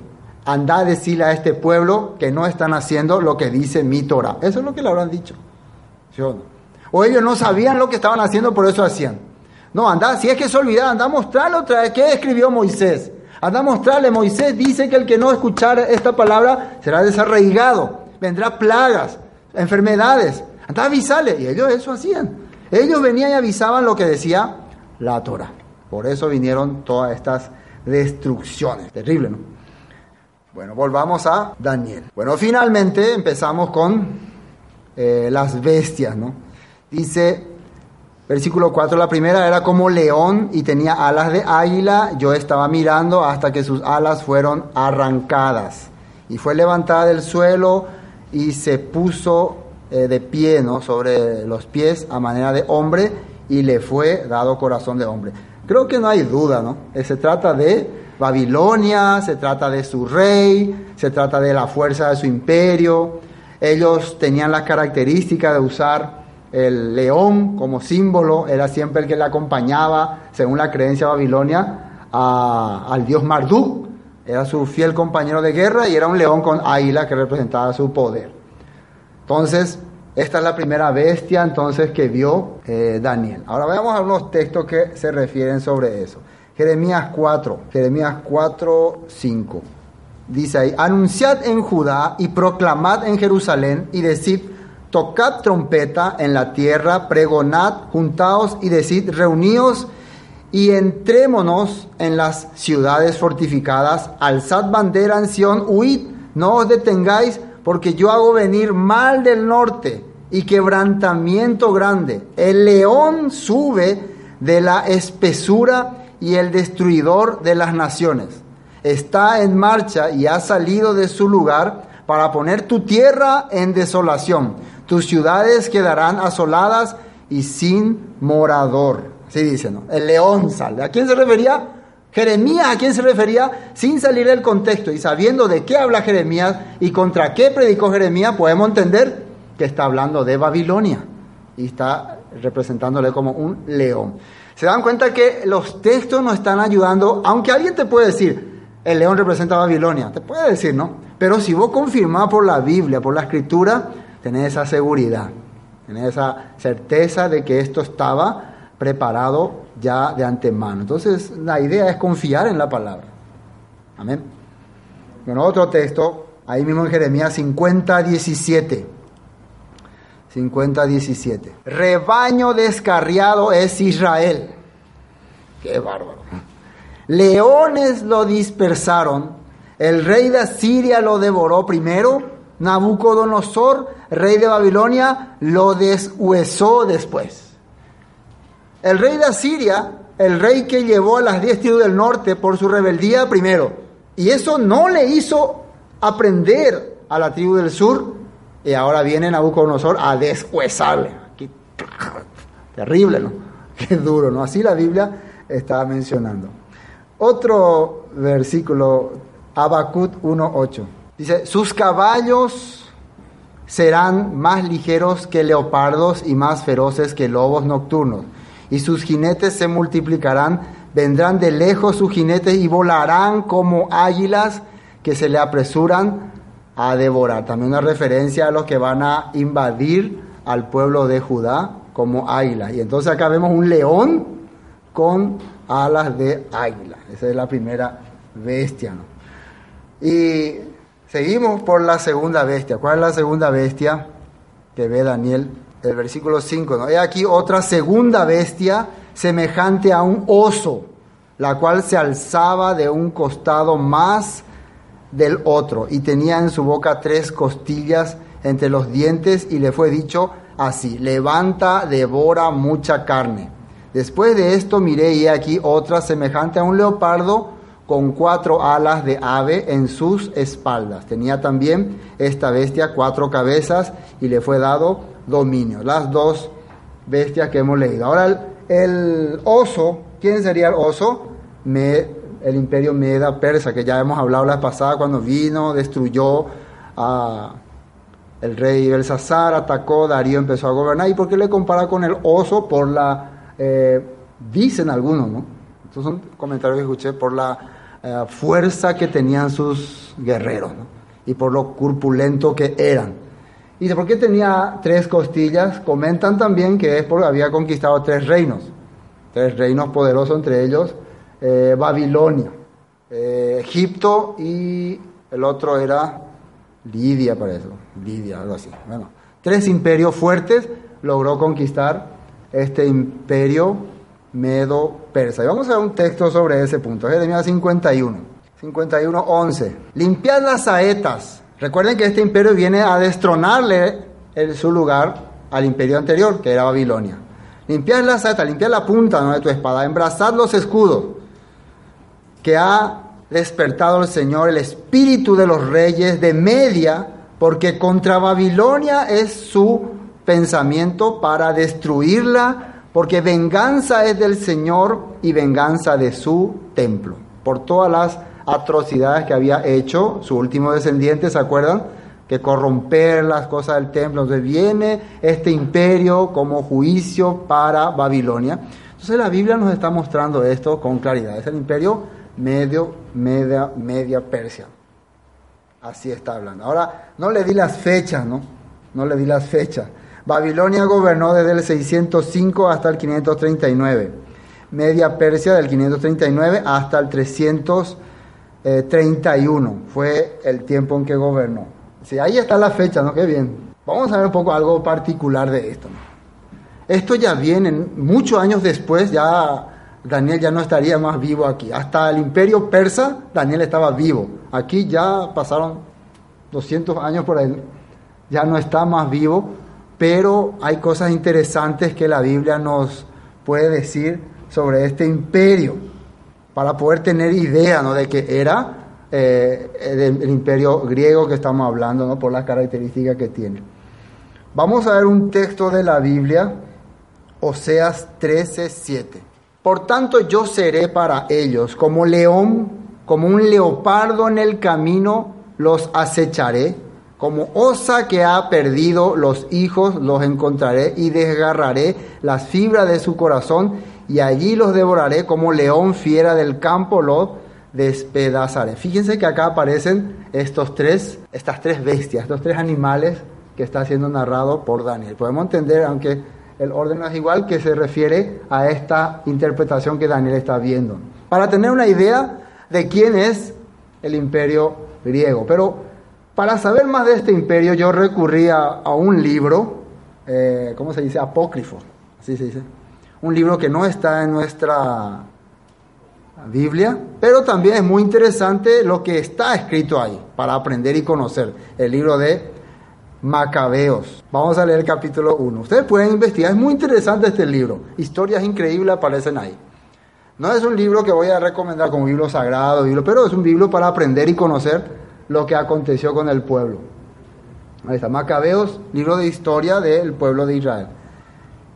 Anda a decirle a este pueblo que no están haciendo lo que dice mi Torah. Eso es lo que le habrán dicho. O ellos no sabían lo que estaban haciendo, por eso hacían. No, anda, si es que se olvidaron, anda a mostrarle otra vez. ¿Qué escribió Moisés? Anda a mostrarle, Moisés dice que el que no escuchara esta palabra será desarraigado, vendrá plagas, enfermedades. Anda a avisarle. Y ellos eso hacían. Ellos venían y avisaban lo que decía la Torah. Por eso vinieron todas estas destrucciones. Terrible, ¿no? Bueno, volvamos a Daniel. Bueno, finalmente empezamos con eh, las bestias, ¿no? Dice, versículo 4, la primera era como león y tenía alas de águila. Yo estaba mirando hasta que sus alas fueron arrancadas. Y fue levantada del suelo y se puso eh, de pie, ¿no? Sobre los pies a manera de hombre y le fue dado corazón de hombre. Creo que no hay duda, ¿no? Eh, se trata de Babilonia, se trata de su rey, se trata de la fuerza de su imperio. Ellos tenían la característica de usar el león como símbolo, era siempre el que le acompañaba, según la creencia babilonia, al dios Marduk. Era su fiel compañero de guerra y era un león con águila que representaba su poder. Entonces, esta es la primera bestia entonces que vio eh, Daniel. Ahora veamos algunos textos que se refieren sobre eso. Jeremías 4, Jeremías 4, 5. Dice ahí, anunciad en Judá y proclamad en Jerusalén y decid, tocad trompeta en la tierra, pregonad, juntaos y decid, reuníos y entrémonos en las ciudades fortificadas, alzad bandera en Sión, huid, no os detengáis, porque yo hago venir mal del norte y quebrantamiento grande. El león sube de la espesura y el destruidor de las naciones. Está en marcha y ha salido de su lugar para poner tu tierra en desolación. Tus ciudades quedarán asoladas y sin morador. Así dice, ¿no? El león sale. ¿A quién se refería? Jeremías, ¿a quién se refería? Sin salir del contexto y sabiendo de qué habla Jeremías y contra qué predicó Jeremías, podemos entender que está hablando de Babilonia y está representándole como un león. Se dan cuenta que los textos nos están ayudando, aunque alguien te puede decir, el león representa Babilonia, te puede decir, ¿no? Pero si vos confirmás por la Biblia, por la escritura, tenés esa seguridad, tenés esa certeza de que esto estaba preparado ya de antemano. Entonces, la idea es confiar en la palabra. Amén. Bueno, otro texto, ahí mismo en Jeremías 50, 17. 50-17. Rebaño descarriado es Israel. Qué bárbaro. Leones lo dispersaron. El rey de Asiria lo devoró primero. Nabucodonosor, rey de Babilonia, lo deshuesó después. El rey de Asiria, el rey que llevó a las diez tribus del norte por su rebeldía primero. Y eso no le hizo aprender a la tribu del sur y ahora viene Nabucodonosor a deshuesarle. terrible, ¿no? (laughs) Qué duro, ¿no? Así la Biblia está mencionando. Otro versículo, Habacut 1.8. Dice, sus caballos serán más ligeros que leopardos y más feroces que lobos nocturnos. Y sus jinetes se multiplicarán, vendrán de lejos sus jinetes y volarán como águilas que se le apresuran a devorar. También una referencia a los que van a invadir al pueblo de Judá como águila. Y entonces acá vemos un león con alas de águila. Esa es la primera bestia. Y seguimos por la segunda bestia. ¿Cuál es la segunda bestia que ve Daniel? El versículo 5. ¿no? Hay aquí otra segunda bestia semejante a un oso, la cual se alzaba de un costado más del otro y tenía en su boca tres costillas entre los dientes y le fue dicho así, levanta, devora mucha carne. Después de esto miré y aquí otra semejante a un leopardo con cuatro alas de ave en sus espaldas. Tenía también esta bestia cuatro cabezas y le fue dado dominio. Las dos bestias que hemos leído. Ahora el, el oso, ¿quién sería el oso? Me el imperio Meda persa, que ya hemos hablado la pasada cuando vino, destruyó a el rey Belsasar, atacó, Darío empezó a gobernar. ¿Y por qué le compara con el oso? Por la, eh, dicen algunos, ¿no? Estos son comentarios que escuché por la eh, fuerza que tenían sus guerreros ¿no? y por lo corpulento que eran. ¿Y de por qué tenía tres costillas? Comentan también que es porque había conquistado tres reinos, tres reinos poderosos, entre ellos eh, Babilonia, eh, Egipto y el otro era Lidia, para eso, Lidia, algo así. Bueno, tres imperios fuertes logró conquistar este imperio medo-persa. Y vamos a ver un texto sobre ese punto, Jeremías 51, 51, 11. Limpiad las saetas. Recuerden que este imperio viene a destronarle en su lugar al imperio anterior, que era Babilonia. Limpiad las saetas, limpiad la punta de tu espada, embrazad los escudos que ha despertado el Señor el espíritu de los reyes de Media, porque contra Babilonia es su pensamiento para destruirla, porque venganza es del Señor y venganza de su templo, por todas las atrocidades que había hecho su último descendiente, ¿se acuerdan? Que corromper las cosas del templo. Entonces viene este imperio como juicio para Babilonia. Entonces la Biblia nos está mostrando esto con claridad. Es el imperio medio, media, media Persia. Así está hablando. Ahora, no le di las fechas, ¿no? No le di las fechas. Babilonia gobernó desde el 605 hasta el 539. Media Persia del 539 hasta el 331 fue el tiempo en que gobernó. Sí, ahí está la fecha, ¿no? Qué bien. Vamos a ver un poco algo particular de esto. Esto ya viene muchos años después, ya Daniel ya no estaría más vivo aquí. Hasta el imperio persa, Daniel estaba vivo. Aquí ya pasaron 200 años por él, ya no está más vivo, pero hay cosas interesantes que la Biblia nos puede decir sobre este imperio, para poder tener idea ¿no? de que era eh, el, el, imperio griego que estamos hablando, ¿no? por las características que tiene. Vamos a ver un texto de la Biblia, Oseas 13, 7. Por tanto yo seré para ellos como león, como un leopardo en el camino, los acecharé, como osa que ha perdido los hijos, los encontraré y desgarraré las fibras de su corazón y allí los devoraré como león fiera del campo, los despedazaré. Fíjense que acá aparecen estos tres, estas tres bestias, estos tres animales que está siendo narrado por Daniel. Podemos entender, aunque el orden no es igual, que se refiere a esta interpretación que Daniel está viendo. Para tener una idea de quién es el imperio griego. Pero para saber más de este imperio yo recurrí a, un libro, eh, ¿cómo se dice? Apócrifo, así se dice. Un libro que no está en nuestra Biblia, pero también es muy interesante lo que está escrito ahí para aprender y conocer. El libro de Macabeos. Vamos a leer el capítulo 1. Ustedes pueden investigar, es muy interesante este libro. Historias increíbles aparecen ahí. No es un libro que voy a recomendar como libro sagrado, pero es un libro para aprender y conocer lo que aconteció con el pueblo. Ahí está, Macabeos, libro de historia del pueblo de Israel.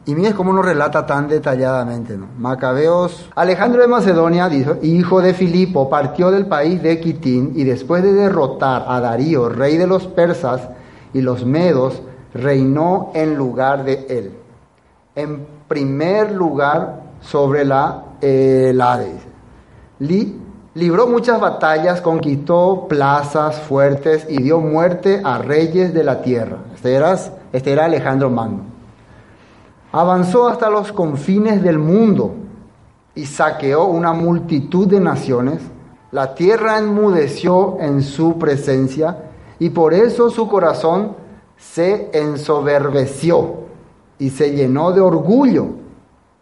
Y miren cómo nos relata tan detalladamente. Macabeos, Alejandro de Macedonia, hijo de Filipo, partió del país de Quitín y después de derrotar a Darío, rey de los persas, y los medos, reinó en lugar de él. En primer lugar sobre la Helade. Li, libró muchas batallas, conquistó plazas fuertes y dio muerte a reyes de la tierra. Este era, este era Alejandro Magno. Avanzó hasta los confines del mundo y saqueó una multitud de naciones. La tierra enmudeció en su presencia y por eso su corazón se ensoberbeció y se llenó de orgullo.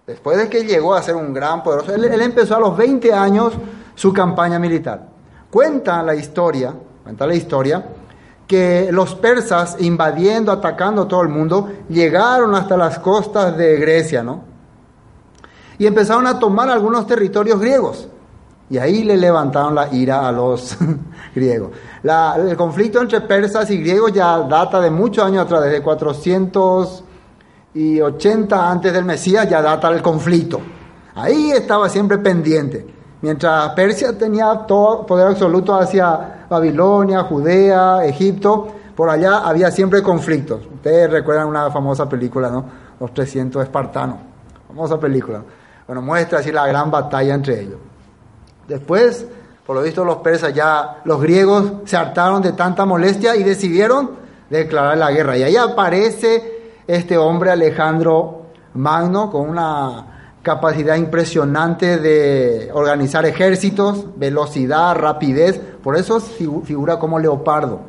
Después de que llegó a ser un gran poderoso, él, empezó a los 20 años su campaña militar. Cuenta la historia, cuenta la historia, que los persas invadiendo, atacando a todo el mundo, llegaron hasta las costas de Grecia, ¿no? Y empezaron a tomar algunos territorios griegos. Y ahí le levantaron la ira a los (laughs) griegos. El conflicto entre persas y griegos ya data de muchos años atrás, desde 480 antes del Mesías ya data el conflicto. Ahí estaba siempre pendiente. Mientras Persia tenía todo poder absoluto hacia Babilonia, Judea, Egipto, por allá había siempre conflictos. Ustedes recuerdan una famosa película, ¿no? Los 300 espartanos. Famosa película. Bueno, muestra así la gran batalla entre ellos. Después, por lo visto, los persas ya, los griegos se hartaron de tanta molestia y decidieron declarar la guerra. Y ahí aparece este hombre Alejandro Magno con una capacidad impresionante de organizar ejércitos, velocidad, rapidez, por eso figura como leopardo.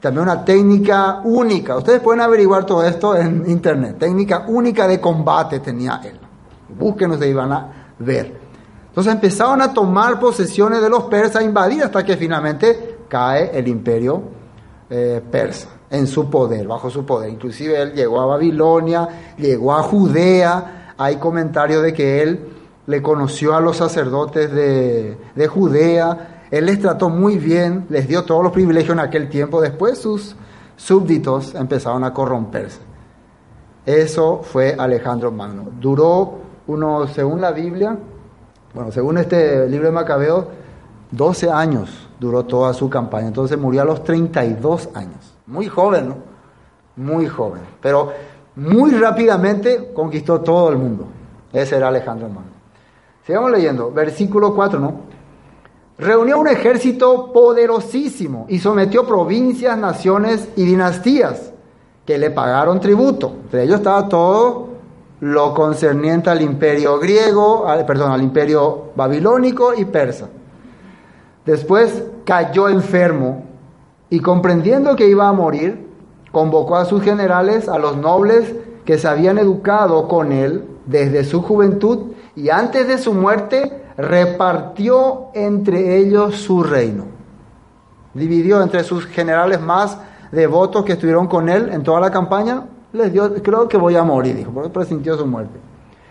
También una técnica única, ustedes pueden averiguar todo esto en internet, técnica única de combate tenía él. Búsquenos y van a ver. Entonces empezaron a tomar posesiones de los persas, a invadir hasta que finalmente cae el imperio eh, persa en su poder, bajo su poder. Inclusive él llegó a Babilonia, llegó a Judea, hay comentarios de que él le conoció a los sacerdotes de, Judea, él les trató muy bien, les dio todos los privilegios en aquel tiempo, después sus súbditos empezaron a corromperse. Eso fue Alejandro Magno. Duró uno, según la Biblia, bueno, según este libro de Macabeo, 12 años duró toda su campaña. Entonces murió a los 32 años. Muy joven, ¿no? Muy joven. Pero muy rápidamente conquistó todo el mundo. Ese era Alejandro Magno. Sigamos leyendo, versículo 4, ¿no? Reunió un ejército poderosísimo y sometió provincias, naciones y dinastías que le pagaron tributo. Entre ellos estaba todo lo concerniente al imperio griego, perdón, al imperio babilónico y persa. Después cayó enfermo y comprendiendo que iba a morir, convocó a sus generales, a los nobles que se habían educado con él desde su juventud y antes de su muerte repartió entre ellos su reino. Dividió entre sus generales más devotos que estuvieron con él en toda la campaña, les dio, creo que voy a morir, dijo, porque presintió su muerte.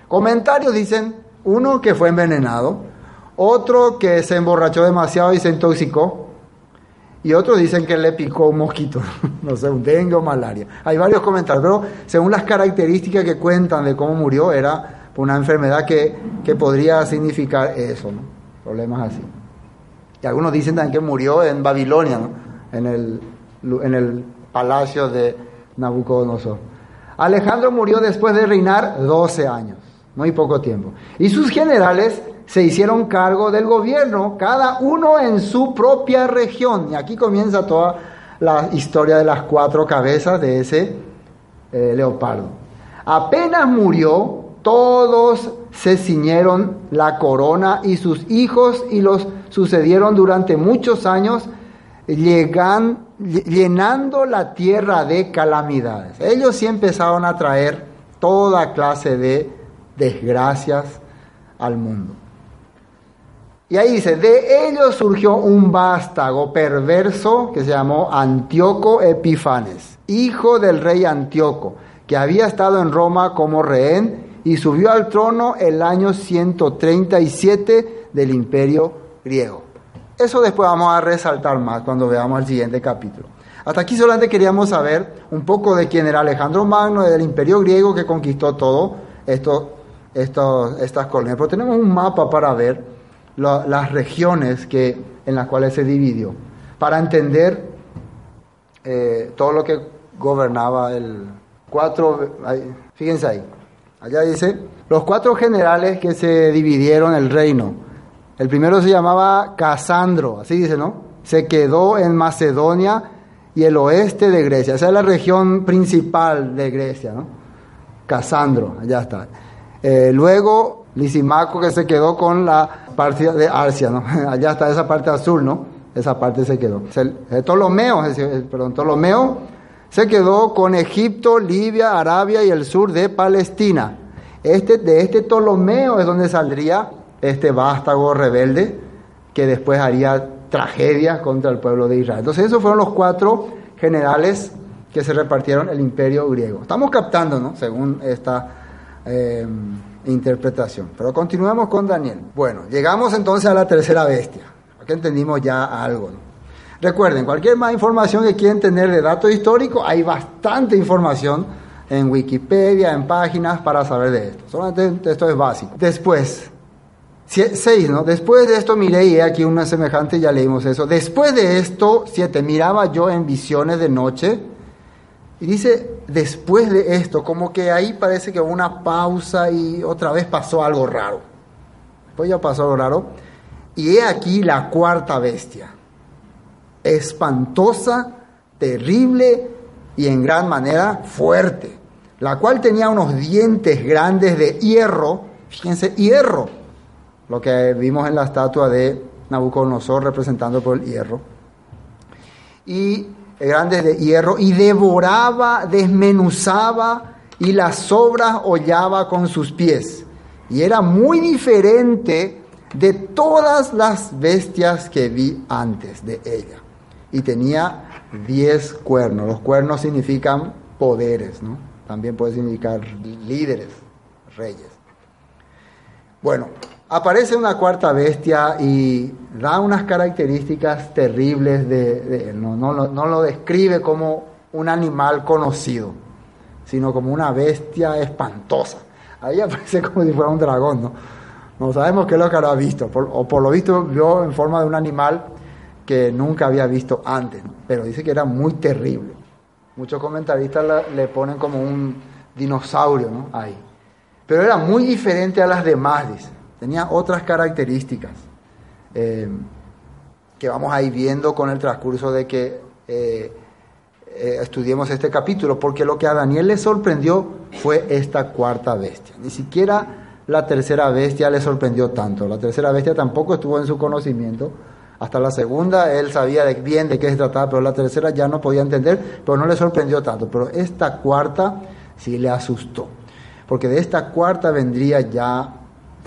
Comentarios dicen, uno que fue envenenado, otro que se emborrachó demasiado y se intoxicó, y otros dicen que le picó un mosquito, (laughs) no sé, un dengue o malaria. Hay varios comentarios, pero según las características que cuentan de cómo murió, era una enfermedad que, que podría significar eso, ¿no? problemas así. Y algunos dicen también que murió en Babilonia, ¿no? en, el, en el palacio de Nabucodonosor. Alejandro murió después de reinar 12 años, muy poco tiempo. Y sus generales se hicieron cargo del gobierno, cada uno en su propia región. Y aquí comienza toda la historia de las cuatro cabezas de ese eh, leopardo. Apenas murió, todos se ciñeron la corona y sus hijos y los sucedieron durante muchos años, llegan, llenando la tierra de calamidades. Ellos sí empezaron a traer toda clase de desgracias al mundo. Y ahí dice, de ellos surgió un vástago perverso que se llamó Antíoco Epifanes, hijo del rey Antíoco, que había estado en Roma como rehén y subió al trono el año 137 del imperio griego. Eso después vamos a resaltar más cuando veamos el siguiente capítulo. Hasta aquí solamente queríamos saber un poco de quién era Alejandro Magno, del imperio griego que conquistó todo esto, estas colonias. Pero tenemos un mapa para ver las regiones que, en las cuales se dividió, para entender eh, todo lo que gobernaba el cuatro, fíjense ahí, allá dice, los cuatro generales que se dividieron el reino. El primero se llamaba Casandro, así dice, ¿no? Se quedó en Macedonia y el oeste de Grecia. Esa es la región principal de Grecia, ¿no? Casandro, allá está. Eh, luego Lisimaco que se quedó con la parte de Arcia, ¿no? (laughs) Allá está esa parte azul, ¿no? Esa parte se quedó. Ptolomeo, perdón, Ptolomeo se quedó con Egipto, Libia, Arabia y el sur de Palestina. Este, de este Ptolomeo es donde saldría este vástago rebelde que después haría tragedia contra el pueblo de Israel. Entonces esos fueron los cuatro generales que se repartieron el imperio griego. Estamos captando, ¿no? Según esta... Eh, interpretación. Pero continuamos con Daniel. Bueno, llegamos entonces a la tercera bestia. Aquí entendimos ya algo. Recuerden, cualquier más información que quieran tener de datos históricos, hay bastante información en Wikipedia, en páginas para saber de esto. Solamente esto es básico. Después, seis, ¿no? Después de esto miré y aquí una semejante, ya leímos eso. Después de esto, siete, miraba yo en visiones de noche Y dice, después de esto, como que ahí parece que hubo una pausa y otra vez pasó algo raro. Después ya pasó algo raro. Y he aquí la cuarta bestia, espantosa, terrible y en gran manera fuerte, la cual tenía unos dientes grandes de hierro, fíjense, hierro, lo que vimos en la estatua de Nabucodonosor representando por el hierro, y grandes de hierro, y devoraba, desmenuzaba, y las sobras hollaba con sus pies. Y era muy diferente de todas las bestias que vi antes de ella. Y tenía diez cuernos. Los cuernos significan poderes, ¿no? También puede significar líderes, reyes. Bueno, aparece una cuarta bestia y da unas características terribles de, él. No, no, lo describe como un animal conocido, sino como una bestia espantosa. Ahí (laughs) aparece como si fuera un dragón, ¿no? No sabemos qué es lo que habrá visto, o por lo visto vio en forma de un animal que nunca había visto antes, pero dice que era muy terrible. Muchos comentaristas le ponen como un dinosaurio ¿no? ahí. Pero era muy diferente a las demás, dice. Tenía otras características eh, que vamos a ir viendo con el transcurso de que eh, eh, estudiemos este capítulo, porque lo que a Daniel le sorprendió fue esta cuarta bestia. Ni siquiera la tercera bestia le sorprendió tanto. La tercera bestia tampoco estuvo en su conocimiento. Hasta la segunda él sabía bien de qué se trataba, pero la tercera ya no podía entender, pero no le sorprendió tanto. Pero esta cuarta sí le asustó, porque de esta cuarta vendría ya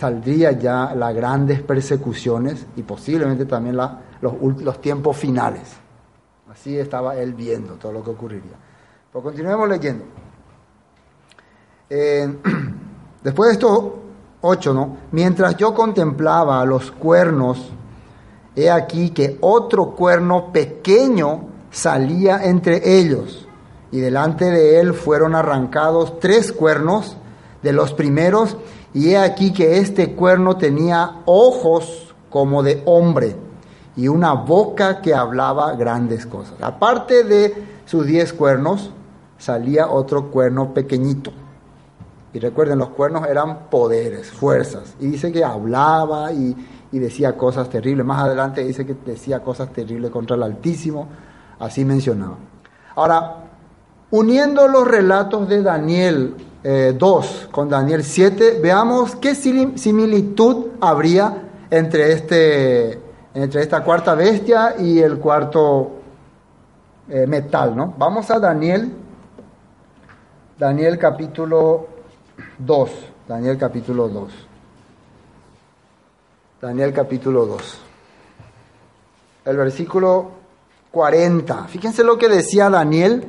saldría ya las grandes persecuciones y posiblemente también los, tiempos finales. Así estaba él viendo todo lo que ocurriría. Pero continuemos leyendo. (clears throat) después de estos ocho, ¿no? Mientras yo contemplaba los cuernos, he aquí que otro cuerno pequeño salía entre ellos, y delante de él fueron arrancados tres cuernos de los primeros, y he aquí que este cuerno tenía ojos como de hombre y una boca que hablaba grandes cosas. Aparte de sus diez cuernos, salía otro cuerno pequeñito. Y recuerden, los cuernos eran poderes, fuerzas. Y dice que hablaba y, y decía cosas terribles. Más adelante dice que decía cosas terribles contra el Altísimo. Así mencionaba. Ahora, uniendo los relatos de Daniel 2 eh, con Daniel 7, veamos qué similitud habría entre, este, entre esta cuarta bestia y el cuarto eh, metal. ¿no? Vamos a Daniel, Daniel capítulo 2, Daniel capítulo 2. Daniel capítulo 2. El versículo 40. Fíjense lo que decía Daniel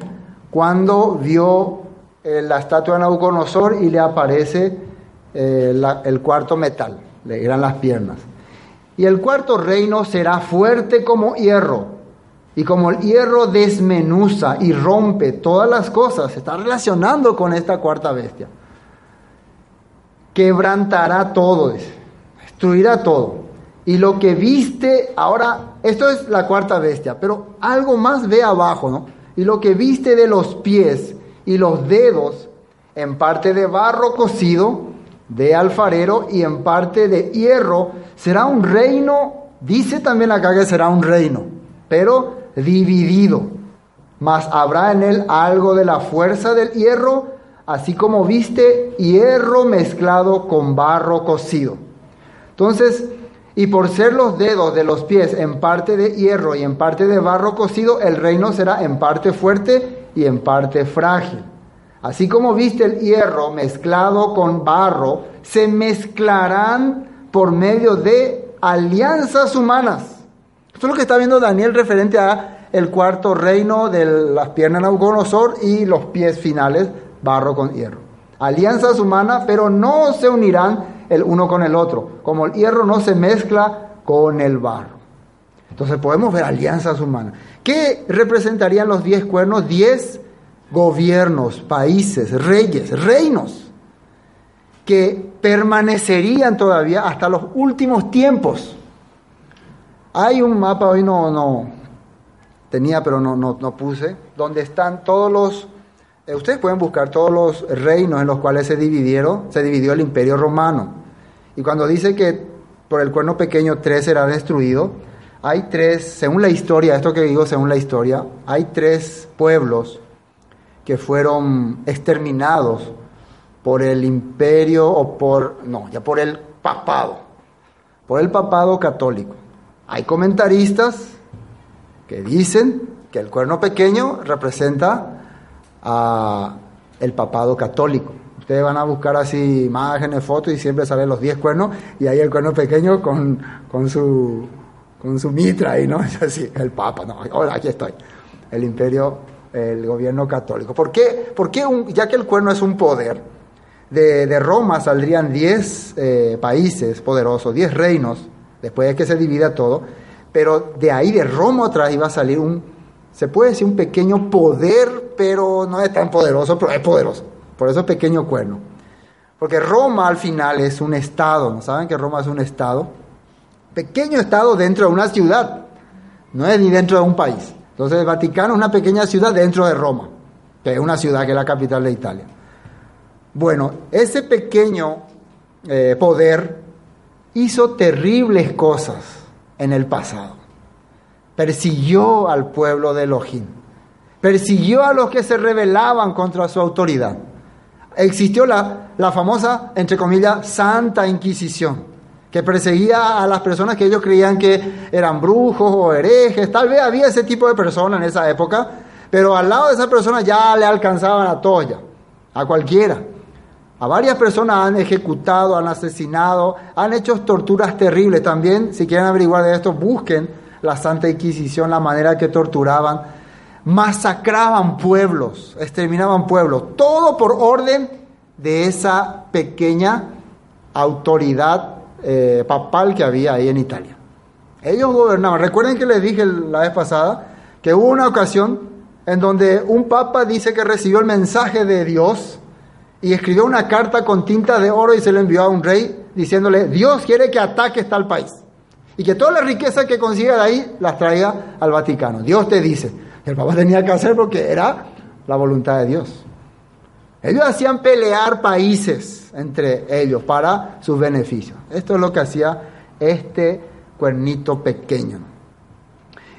cuando vio eh, la estatua de Nabucodonosor y le aparece eh, el cuarto metal, le eran las piernas. Y el cuarto reino será fuerte como hierro, y como el hierro desmenuza y rompe todas las cosas, se está relacionando con esta cuarta bestia. Quebrantará todo, destruirá todo. Y lo que viste, ahora, esto es la cuarta bestia, pero algo más ve abajo, ¿no? Y lo que viste de los pies y los dedos en parte de barro cocido de alfarero y en parte de hierro, será un reino, dice también acá que será un reino, pero dividido, mas habrá en él algo de la fuerza del hierro, así como viste hierro mezclado con barro cocido. Entonces, y por ser los dedos de los pies en parte de hierro y en parte de barro cocido, el reino será en parte fuerte y en parte frágil. Así como viste el hierro mezclado con barro, se mezclarán por medio de alianzas humanas. Esto es lo que está viendo Daniel referente a el cuarto reino de las piernas Nabucodonosor y los pies finales, barro con hierro. Alianzas humanas, pero no se unirán el uno con el otro, como el hierro no se mezcla con el barro. Entonces podemos ver alianzas humanas. ¿Qué representarían los diez cuernos? Diez gobiernos, países, reyes, reinos, que permanecerían todavía hasta los últimos tiempos. Hay un mapa, hoy no, no tenía, pero no, no, no puse, donde están todos los eh, ustedes pueden buscar todos los reinos en los cuales se dividieron, se dividió el imperio romano. Y cuando dice que por el cuerno pequeño tres será destruido, hay tres, según la historia, esto que digo según la historia, hay tres pueblos que fueron exterminados por el imperio o por, no, ya por el papado, por el papado católico. Hay comentaristas que dicen que el cuerno pequeño representa a el papado católico. Ustedes van a buscar así imágenes, fotos y siempre salen los diez cuernos y ahí el cuerno pequeño con, con su con su mitra ahí, ¿no? (laughs) Es así, el papa, no, ahora aquí estoy. El imperio, el gobierno católico. ¿Por qué? Porque ya que el cuerno es un poder, de, Roma saldrían diez eh, países poderosos, diez reinos, después de que se divida todo, pero de ahí, de Roma atrás, iba a salir un, se puede decir un pequeño poder, pero no es tan poderoso, pero es poderoso. Por eso pequeño cuerno. Porque Roma al final es un estado, ¿no saben que Roma es un estado? Pequeño estado dentro de una ciudad, no es ni dentro de un país. Entonces el Vaticano es una pequeña ciudad dentro de Roma, que es una ciudad que es la capital de Italia. Bueno, ese pequeño eh, poder hizo terribles cosas en el pasado. Persiguió al pueblo de Elohim. Persiguió a los que se rebelaban contra su autoridad. Existió la, la famosa, entre comillas, Santa Inquisición, que perseguía a las personas que ellos creían que eran brujos o herejes. Tal vez había ese tipo de personas en esa época, pero al lado de esa persona ya le alcanzaban a todos ya, a cualquiera. A varias personas han ejecutado, han asesinado, han hecho torturas terribles. También, si quieren averiguar de esto, busquen la Santa Inquisición, la manera que torturaban. Masacraban pueblos, exterminaban pueblos. Todo por orden de esa pequeña autoridad eh, papal que había ahí en Italia. Ellos gobernaban. Recuerden que les dije la vez pasada que hubo una ocasión en donde un papa dice que recibió el mensaje de Dios y escribió una carta con tinta de oro y se la envió a un rey diciéndole, Dios quiere que ataques tal país y que toda la riqueza que consiga de ahí las traiga al Vaticano. Dios te dice. El Papa tenía que hacer porque era la voluntad de Dios. Ellos hacían pelear países entre ellos para sus beneficios. Esto es lo que hacía este cuernito pequeño.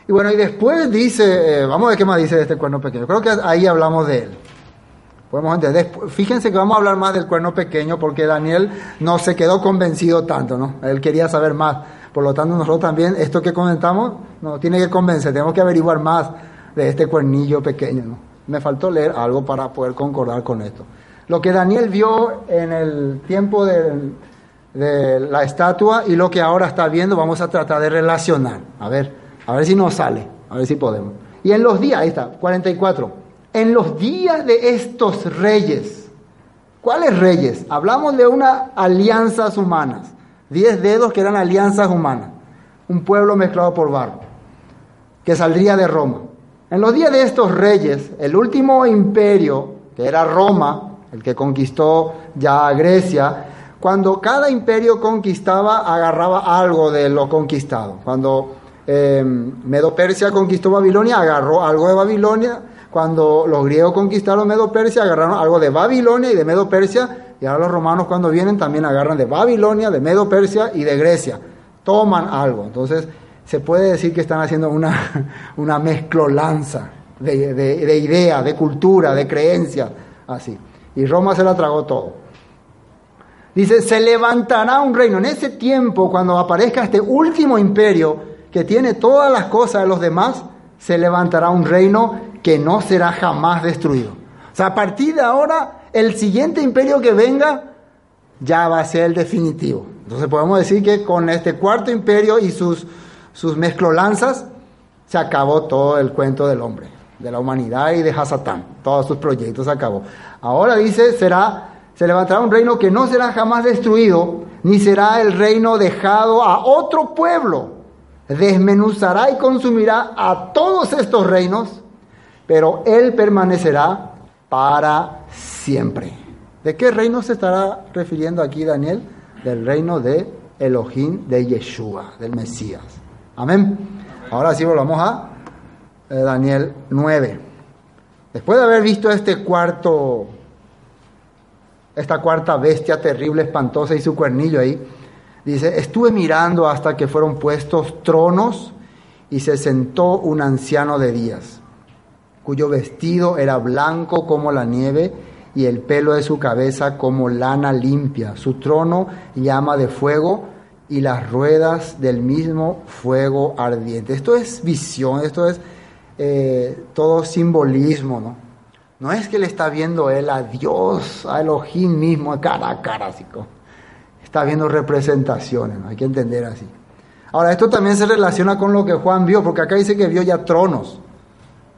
Y bueno, y después dice, eh, vamos a ver qué más dice de este cuerno pequeño. Creo que ahí hablamos de él. Podemos entender. Fíjense que vamos a hablar más del cuerno pequeño porque Daniel no se quedó convencido tanto, ¿no? Él quería saber más. Por lo tanto, nosotros también, esto que comentamos, nos tiene que convencer. Tenemos que averiguar más de este cuernillo pequeño, ¿no? Me faltó leer algo para poder concordar con esto. Lo que Daniel vio en el tiempo de, la estatua y lo que ahora está viendo, vamos a tratar de relacionar. A ver, a ver si nos sale, a ver si podemos. Y en los días, ahí está, 44 en los días de estos reyes. ¿Cuáles reyes? Hablamos de unas alianzas humanas. Diez dedos que eran alianzas humanas. Un pueblo mezclado por barro, que saldría de Roma. En los días de estos reyes, el último imperio, que era Roma, el que conquistó ya Grecia, cuando cada imperio conquistaba, agarraba algo de lo conquistado. Cuando eh, Medo Persia conquistó Babilonia, agarró algo de Babilonia cuando los griegos conquistaron Medo-Persia, agarraron algo de Babilonia y de Medo-Persia, y ahora los romanos cuando vienen también agarran de Babilonia, de Medo-Persia y de Grecia. Toman algo. Entonces, se puede decir que están haciendo una, (laughs) una mezclolanza de, de, de ideas, de cultura, de creencias, así. Y Roma se la tragó todo. Dice, se levantará un reino. En ese tiempo, cuando aparezca este último imperio que tiene todas las cosas de los demás, se levantará un reino que no será jamás destruido. O sea, a partir de ahora, el siguiente imperio que venga ya va a ser el definitivo. Entonces podemos decir que con este cuarto imperio y sus, sus mezclolanzas, se acabó todo el cuento del hombre, de la humanidad y de Hasatán. Todos sus proyectos acabó. Ahora dice, será, se levantará un reino que no será jamás destruido, ni será el reino dejado a otro pueblo. Desmenuzará y consumirá a todos estos reinos pero Él permanecerá para siempre. ¿De qué reino se estará refiriendo aquí Daniel? Del reino de Elohim, de Yeshua, del Mesías. Amén. Ahora sí volvamos a Daniel 9. Después de haber visto este cuarto, esta cuarta bestia terrible, espantosa y su cuernillo ahí, dice, estuve mirando hasta que fueron puestos tronos y se sentó un anciano de días, cuyo vestido era blanco como la nieve y el pelo de su cabeza como lana limpia, su trono llama de fuego y las ruedas del mismo fuego ardiente. Esto es visión, esto es eh, todo simbolismo, ¿no? No es que le está viendo él a Dios, a Elohim mismo, cara a cara, así como. Está viendo representaciones. Hay que entender así. Ahora, esto también se relaciona con lo que Juan vio, porque acá dice que vio ya tronos,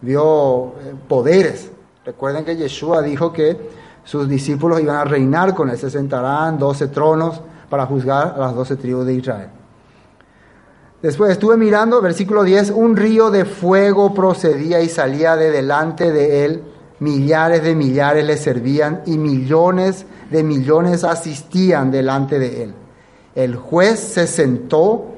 vio eh, poderes. Recuerden que Yeshua dijo que sus discípulos iban a reinar con él, se sentarán doce tronos para juzgar a las doce tribus de Israel. Después estuve mirando, versículo 10, un río de fuego procedía y salía de delante de él, millares de millares le servían y millones de millones asistían delante de él. El juez se sentó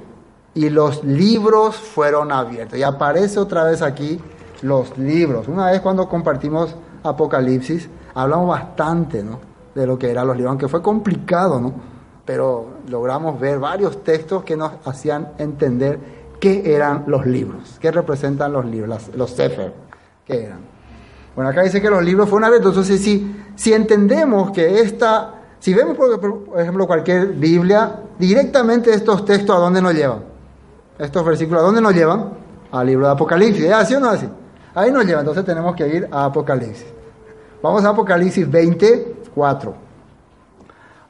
y los libros fueron abiertos. Y aparece otra vez aquí los libros. Una vez cuando compartimos Apocalipsis, hablamos bastante ¿no? de lo que eran los libros, aunque fue complicado, ¿no? Pero logramos ver varios textos que nos hacían entender qué eran los libros, qué representan los libros, los Sefer, qué eran. Bueno, acá dice que los libros fueron abiertos, entonces si, si entendemos que esta, si vemos por ejemplo cualquier Biblia, directamente estos textos a dónde nos llevan, estos versículos a dónde nos llevan, al libro de Apocalipsis, ¿así o no así? Ahí nos llevan, entonces tenemos que ir a Apocalipsis. Vamos a Apocalipsis 24.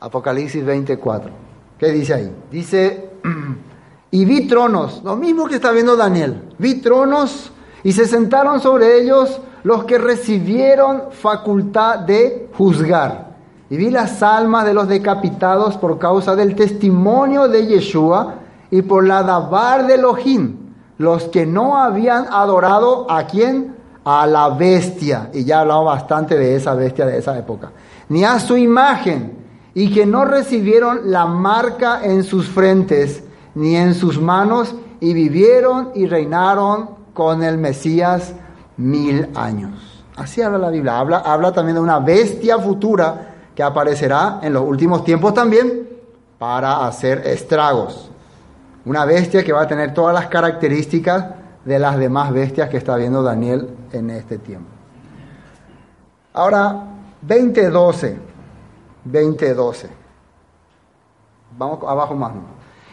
Apocalipsis 24. ¿Qué dice ahí? Dice, (clears throat) y vi tronos, lo mismo que está viendo Daniel. Vi tronos y se sentaron sobre ellos los que recibieron facultad de juzgar. Y vi las almas de los decapitados por causa del testimonio de Yeshua y por la dabar de Elohim, los que no habían adorado a quién? A la bestia. Y ya hablado bastante de esa bestia de esa época. Ni a su imagen y que no recibieron la marca en sus frentes ni en sus manos, y vivieron y reinaron con el Mesías mil años. Así habla la Biblia. Habla, habla también de una bestia futura que aparecerá en los últimos tiempos también para hacer estragos. Una bestia que va a tener todas las características de las demás bestias que está viendo Daniel en este tiempo. Ahora, 2012. 20:12. Vamos abajo más.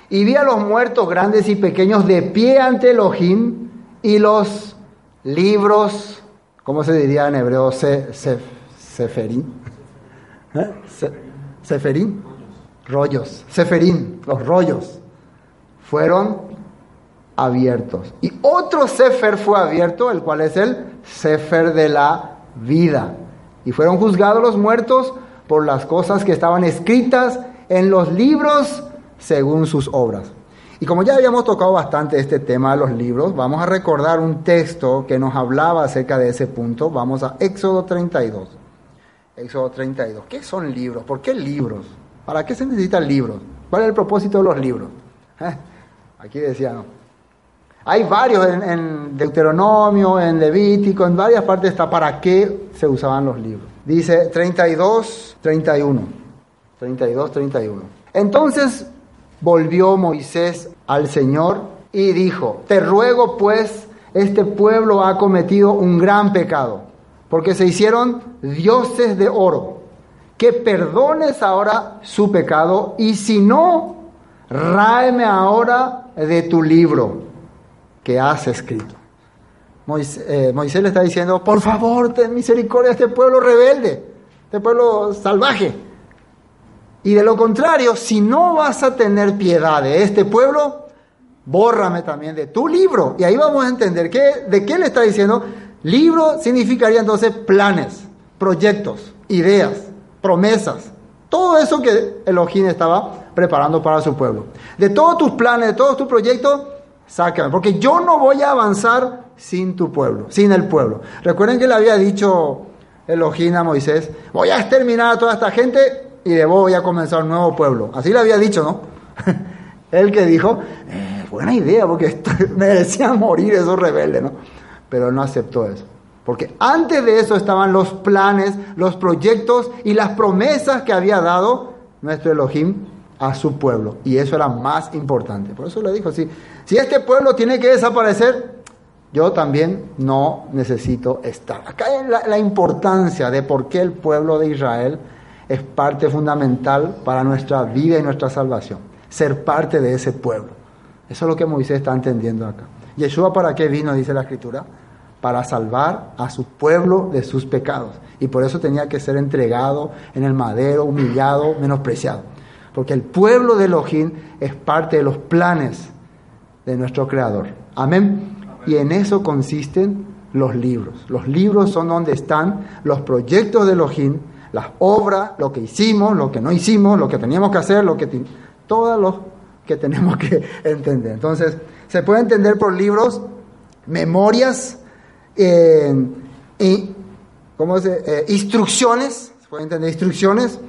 Y vi a los muertos grandes y pequeños de pie ante Elohim y los libros, ¿cómo se diría en hebreo? Se, se, seferín. ¿Eh? seferín. Rollos. Seferín, los rollos. Fueron abiertos. Y otro sefer fue abierto, el cual es el sefer de la vida. Y fueron juzgados los muertos por las cosas que estaban escritas en los libros según sus obras. Y como ya habíamos tocado bastante este tema de los libros, vamos a recordar un texto que nos hablaba acerca de ese punto. Vamos a Éxodo 32. Éxodo 32. ¿Qué son libros? ¿Por qué libros? ¿Para qué se necesitan libros? ¿Cuál es el propósito de los libros? ¿Eh? Aquí decía, no. Hay varios en, en, Deuteronomio, en Levítico, en varias partes está para qué se usaban los libros. Dice 32, 31. 32, 31. Entonces volvió Moisés al Señor y dijo, te ruego pues, este pueblo ha cometido un gran pecado, porque se hicieron dioses de oro, que perdones ahora su pecado y si no, ráeme ahora de tu libro que has escrito. Eh, Moisés, le está diciendo, por favor, ten misericordia de este pueblo rebelde, este pueblo salvaje. Y de lo contrario, si no vas a tener piedad de este pueblo, bórrame también de tu libro. Y ahí vamos a entender que, de qué le está diciendo. Libro significaría entonces planes, proyectos, ideas, promesas. Todo eso que Elohim estaba preparando para su pueblo. De todos tus planes, de todos tus proyectos, sácame. Porque yo no voy a avanzar sin tu pueblo, sin el pueblo. Recuerden que le había dicho Elohim a Moisés, voy a exterminar a toda esta gente y de vos voy a comenzar un nuevo pueblo. Así le había dicho, ¿no? (laughs) Él que dijo, eh, buena idea, porque (laughs) me decían morir esos rebeldes, ¿no? Pero no aceptó eso. Porque antes de eso estaban los planes, los proyectos y las promesas que había dado nuestro Elohim a su pueblo. Y eso era más importante. Por eso le dijo, si, si este pueblo tiene que desaparecer, yo también no necesito estar. Acá hay la, la importancia de por qué el pueblo de Israel es parte fundamental para nuestra vida y nuestra salvación. Ser parte de ese pueblo. Eso es lo que Moisés está entendiendo acá. Yeshua para qué vino, dice la escritura, para salvar a su pueblo de sus pecados. Y por eso tenía que ser entregado en el madero, humillado, menospreciado. Porque el pueblo de Elohim es parte de los planes de nuestro Creador. Amén. Y en eso consisten los libros. Los libros son donde están los proyectos de Elohim, las obras, lo que hicimos, lo que no hicimos, lo que teníamos que hacer, lo que todos los que tenemos que (laughs) entender. Entonces, se puede entender por libros, memorias, eh, y, ¿cómo se, eh, instrucciones, se puede entender instrucciones,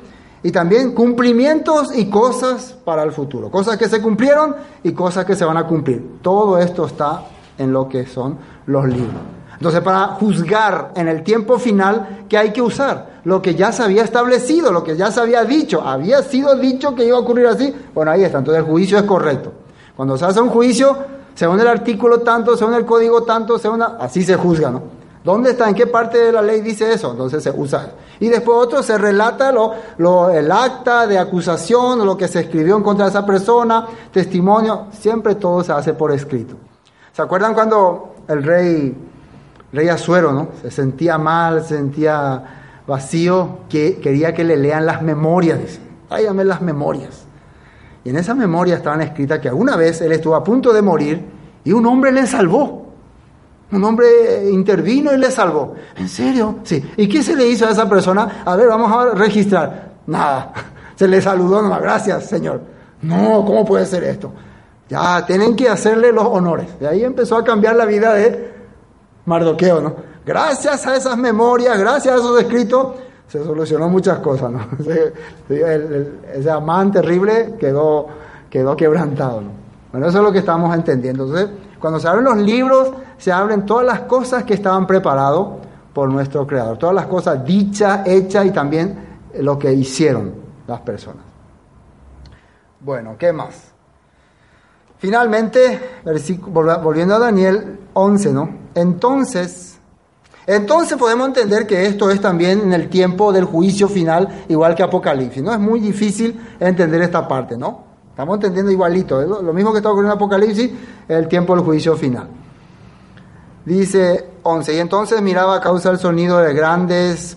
y también cumplimientos y cosas para el futuro. Cosas que se cumplieron y cosas que se van a cumplir. Todo esto está en lo que son los libros. Entonces, para juzgar en el tiempo final, ¿qué hay que usar? Lo que ya se había establecido, lo que ya se había dicho. Había sido dicho que iba a ocurrir así. Bueno, ahí está. Entonces, el juicio es correcto. Cuando se hace un juicio, según el artículo tanto, según el código tanto, según así se juzga, ¿no? ¿Dónde está? ¿En qué parte de la ley dice eso? Entonces se usa. Y después otro se relata lo, el acta de acusación, lo que se escribió en contra de esa persona, testimonio. Siempre todo se hace por escrito. ¿Se acuerdan cuando el rey, rey Azuero, ¿no? Se sentía mal, se sentía vacío, que quería que le lean las memorias, dice. Las memorias. Y en esa memoria estaban escritas que alguna vez él estuvo a punto de morir y un hombre le salvó. Un hombre intervino y le salvó. ¿En serio? Sí. ¿Y qué se le hizo a esa persona? A ver, vamos a registrar. Nada. (laughs) Se le saludó nomás. Gracias, Señor. No, ¿cómo puede ser esto? Ya, tienen que hacerle los honores. De ahí empezó a cambiar la vida de Mardoqueo, ¿no? Gracias a esas memorias, gracias a esos escritos, se solucionó muchas cosas, ¿no? (laughs) Ese, amán terrible quedó, quedó quebrantado, ¿no? Bueno, eso es lo que estamos entendiendo. Entonces, cuando se abren los libros, se abren todas las cosas que estaban preparadas por nuestro Creador, todas las cosas dichas, hechas y también lo que hicieron las personas. Bueno, ¿qué más? Finalmente, volviendo a Daniel 11, ¿no? Entonces, entonces podemos entender que esto es también en el tiempo del juicio final, igual que Apocalipsis, ¿no? Es muy difícil entender esta parte, ¿no? Estamos entendiendo igualito, ¿eh? lo mismo que está ocurriendo en Apocalipsis, el tiempo del juicio final. Dice 11, y entonces miraba a causa del sonido de grandes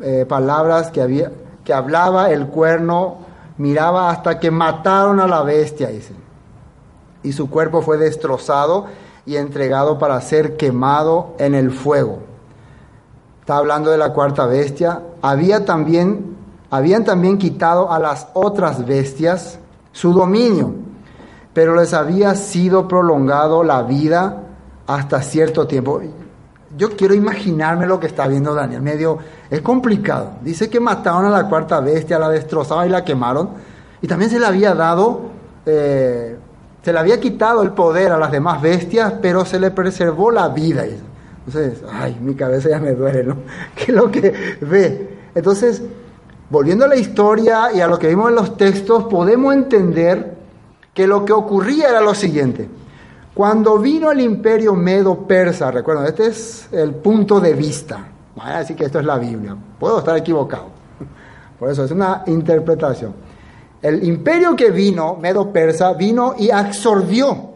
eh, palabras que, había, que hablaba el cuerno, miraba hasta que mataron a la bestia, dice. Y su cuerpo fue destrozado y entregado para ser quemado en el fuego. Está hablando de la cuarta bestia. Había también, habían también quitado a las otras bestias su dominio, pero les había sido prolongado la vida hasta cierto tiempo. Yo quiero imaginarme lo que está viendo Daniel, medio, es complicado. Dice que mataron a la cuarta bestia, la destrozaron y la quemaron, y también se le había dado, eh, se le había quitado el poder a las demás bestias, pero se le preservó la vida. Entonces, ay, mi cabeza ya me duele, ¿no? (laughs) ¿Qué es lo que ve? Entonces, volviendo a la historia y a lo que vimos en los textos, podemos entender que lo que ocurría era lo siguiente. Cuando vino el imperio medo-persa, recuerden, este es el punto de vista. Voy a decir que esto es la Biblia. Puedo estar equivocado. Por eso es una interpretación. El imperio que vino, medo-persa, vino y absorbió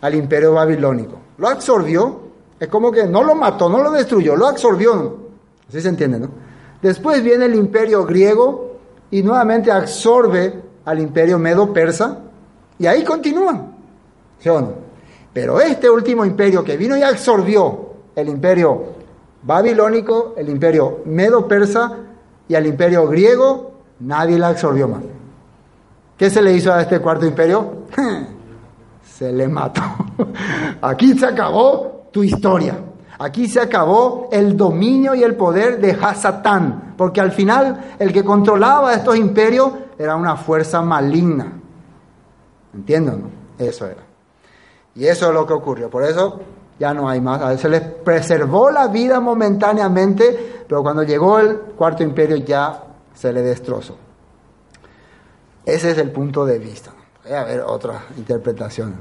al imperio babilónico. Lo absorbió, es como que no lo mató, no lo destruyó, lo absorbió. Así se entiende, ¿no? Después viene el imperio griego y nuevamente absorbe al imperio medo-persa y ahí continúan. Pero este último imperio que vino y absorbió el imperio babilónico, el imperio medo-persa y al imperio griego, nadie la absorbió más. ¿Qué se le hizo a este cuarto imperio? (laughs) se le mató. (laughs) Aquí se acabó tu historia. Aquí se acabó el dominio y el poder de Hasatán, porque al final el que controlaba estos imperios era una fuerza maligna. ¿Entienden? Eso era. Y eso es lo que ocurrió. Por eso ya no hay más. Se les preservó la vida momentáneamente, pero cuando llegó el cuarto imperio ya se le destrozó. Ese es el punto de vista. Voy a ver otra interpretación.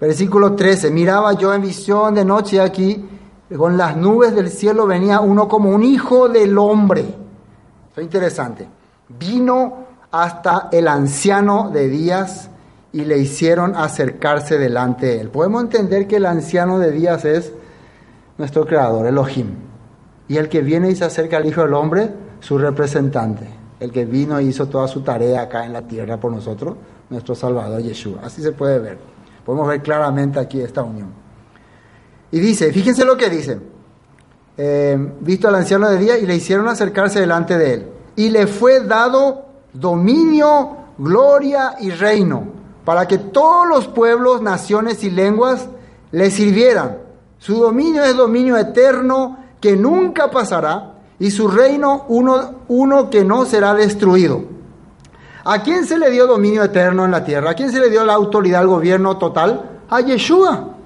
Versículo 13. Miraba yo en visión de noche aquí, con las nubes del cielo venía uno como un hijo del hombre. Eso es interesante. Vino hasta el anciano de días y le hicieron acercarse delante de él. Podemos entender que el anciano de días es nuestro creador, Elohim. Y el que viene y se acerca al Hijo del Hombre, su representante. El que vino e hizo toda su tarea acá en la tierra por nosotros, nuestro Salvador Yeshua. Así se puede ver. Podemos ver claramente aquí esta unión. Y dice, fíjense lo que dice. Eh, visto al anciano de día y le hicieron acercarse delante de él. Y le fue dado dominio, gloria y reino para que todos los pueblos, naciones y lenguas le sirvieran. Su dominio es dominio eterno que nunca pasará y su reino uno, uno que no será destruido. ¿A quién se le dio dominio eterno en la tierra? ¿A quién se le dio la autoridad al gobierno total? A Yeshua.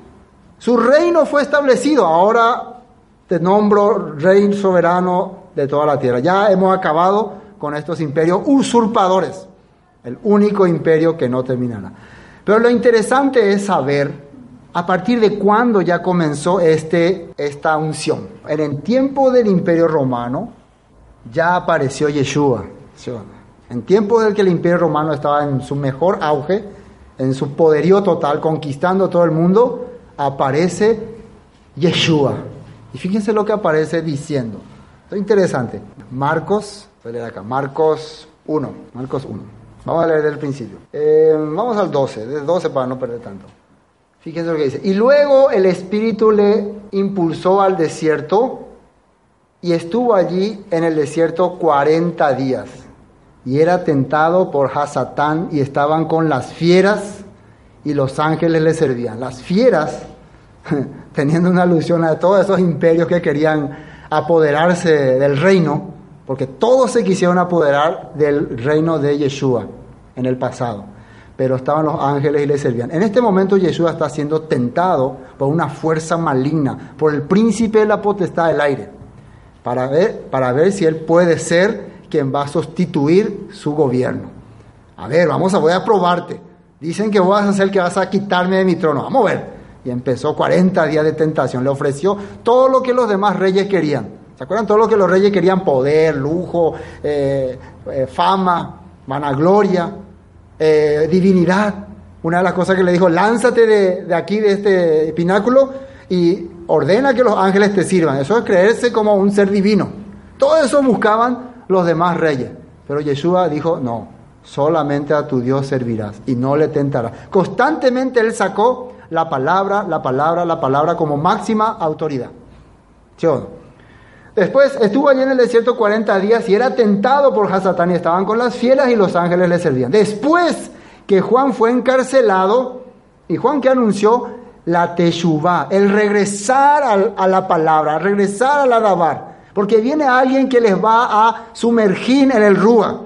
Su reino fue establecido. Ahora te nombro rey soberano de toda la tierra. Ya hemos acabado con estos imperios usurpadores el único imperio que no terminará. Pero lo interesante es saber a partir de cuándo ya comenzó este, esta unción. En el tiempo del imperio romano ya apareció Yeshua. En tiempo del que el imperio romano estaba en su mejor auge, en su poderío total, conquistando todo el mundo, aparece Yeshua. Y fíjense lo que aparece diciendo. Es interesante. Marcos, voy a leer acá, Marcos 1, Marcos 1. Vamos a leer del principio. Eh, vamos al 12, del 12 para no perder tanto. Fíjense lo que dice. Y luego el Espíritu le impulsó al desierto y estuvo allí en el desierto 40 días. Y era tentado por Hasatán y estaban con las fieras y los ángeles le servían. Las fieras, (laughs) teniendo una alusión a todos esos imperios que querían apoderarse del reino, porque todos se quisieron apoderar del reino de Yeshua en el pasado, pero estaban los ángeles y le servían. En este momento Yeshua está siendo tentado por una fuerza maligna, por el príncipe de la potestad del aire, para ver, para ver si él puede ser quien va a sustituir su gobierno. A ver, vamos a, voy a probarte. Dicen que vas a ser el que vas a quitarme de mi trono. Vamos a ver. Y empezó 40 días de tentación. Le ofreció todo lo que los demás reyes querían ¿Se acuerdan todo lo que los reyes querían? Poder, lujo, eh, eh, fama, vanagloria, eh, divinidad. Una de las cosas que le dijo, lánzate de, de, aquí, de este pináculo, y ordena que los ángeles te sirvan. Eso es creerse como un ser divino. Todo eso buscaban los demás reyes. Pero Yeshua dijo, no, solamente a tu Dios servirás y no le tentarás. Constantemente él sacó la palabra, la palabra, la palabra como máxima autoridad. ¿Sí o no? Después estuvo allí en el desierto 40 días y era tentado por Hasatán y estaban con las fieras y los ángeles le servían. Después que Juan fue encarcelado, y Juan que anunció la teshuvá, el regresar a la palabra, regresar al adabar, porque viene alguien que les va a sumergir en el rúa,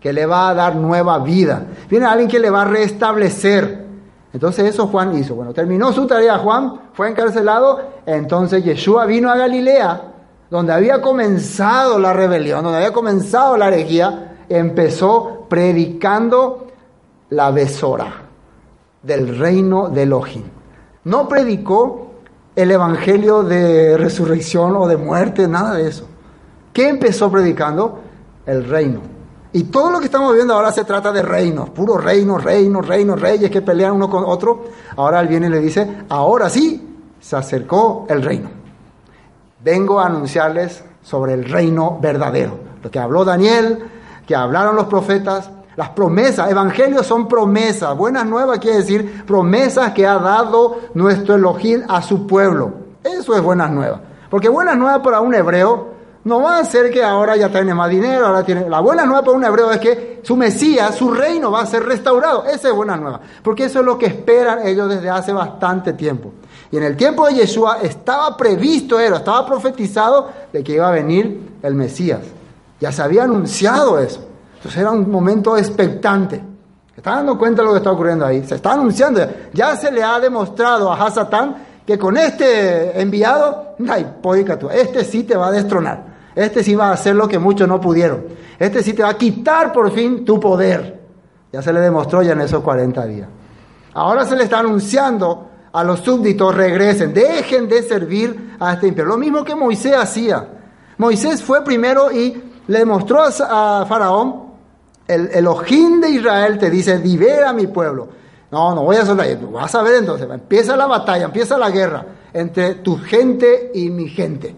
que le va a dar nueva vida, viene alguien que le va a restablecer. Entonces eso Juan hizo. Bueno, terminó su tarea Juan, fue encarcelado, entonces Yeshua vino a Galilea donde había comenzado la rebelión, donde había comenzado la herejía, empezó predicando la besora del reino de Elohim. No predicó el evangelio de resurrección o de muerte, nada de eso. ¿Qué empezó predicando? El reino. Y todo lo que estamos viendo ahora se trata de reinos, puro reino, reino, reino, reyes que pelean uno con otro. Ahora él viene y le dice, ahora sí, se acercó el reino vengo a anunciarles sobre el reino verdadero. Lo que habló Daniel, que hablaron los profetas, las promesas, evangelios son promesas. Buenas nuevas quiere decir promesas que ha dado nuestro Elohim a su pueblo. Eso es buenas nuevas. Porque buenas nuevas para un hebreo no va a ser que ahora ya tiene más dinero, ahora tiene... La buena nueva para un hebreo es que su Mesías, su reino va a ser restaurado. Esa es buena nueva. Porque eso es lo que esperan ellos desde hace bastante tiempo. Y en el tiempo de Yeshua estaba previsto, era, estaba profetizado de que iba a venir el Mesías. Ya se había anunciado eso. Entonces era un momento expectante. ¿Se dando cuenta de lo que está ocurriendo ahí? Se está anunciando. Ya se le ha demostrado a Hasatán que con este enviado, este sí te va a destronar, este sí va a hacer lo que muchos no pudieron, este sí te va a quitar por fin tu poder. Ya se le demostró ya en esos 40 días. Ahora se le está anunciando a los súbditos, regresen, dejen de servir a este imperio. Lo mismo que Moisés hacía. Moisés fue primero y le mostró a Faraón, el, el ojín de Israel te dice, libera a mi pueblo. No, no voy a eso. Vas a ver entonces, empieza la batalla, empieza la guerra entre tu gente y mi gente.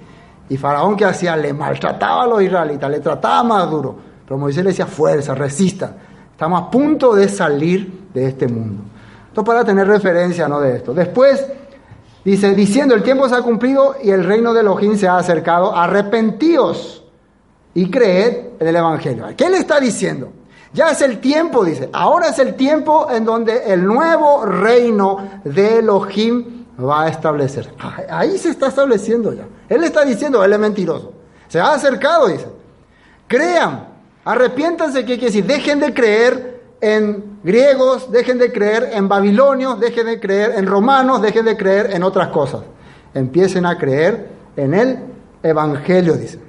Y Faraón que hacía, le maltrataba a los israelitas, le trataba más duro. Pero Moisés le decía, fuerza, resistan. Estamos a punto de salir de este mundo. Esto para tener referencia ¿no? de esto. Después dice, diciendo, el tiempo se ha cumplido y el reino de Elohim se ha acercado, arrepentíos y creed en el Evangelio. ¿Qué le está diciendo? Ya es el tiempo, dice. Ahora es el tiempo en donde el nuevo reino de Elohim va a establecer. Ahí se está estableciendo ya. Él está diciendo, él es mentiroso. Se ha acercado, dice. Crean, arrepiéntanse, ¿qué quiere decir? Dejen de creer en griegos, dejen de creer en babilonios, dejen de creer en romanos, dejen de creer en otras cosas. Empiecen a creer en el Evangelio, dice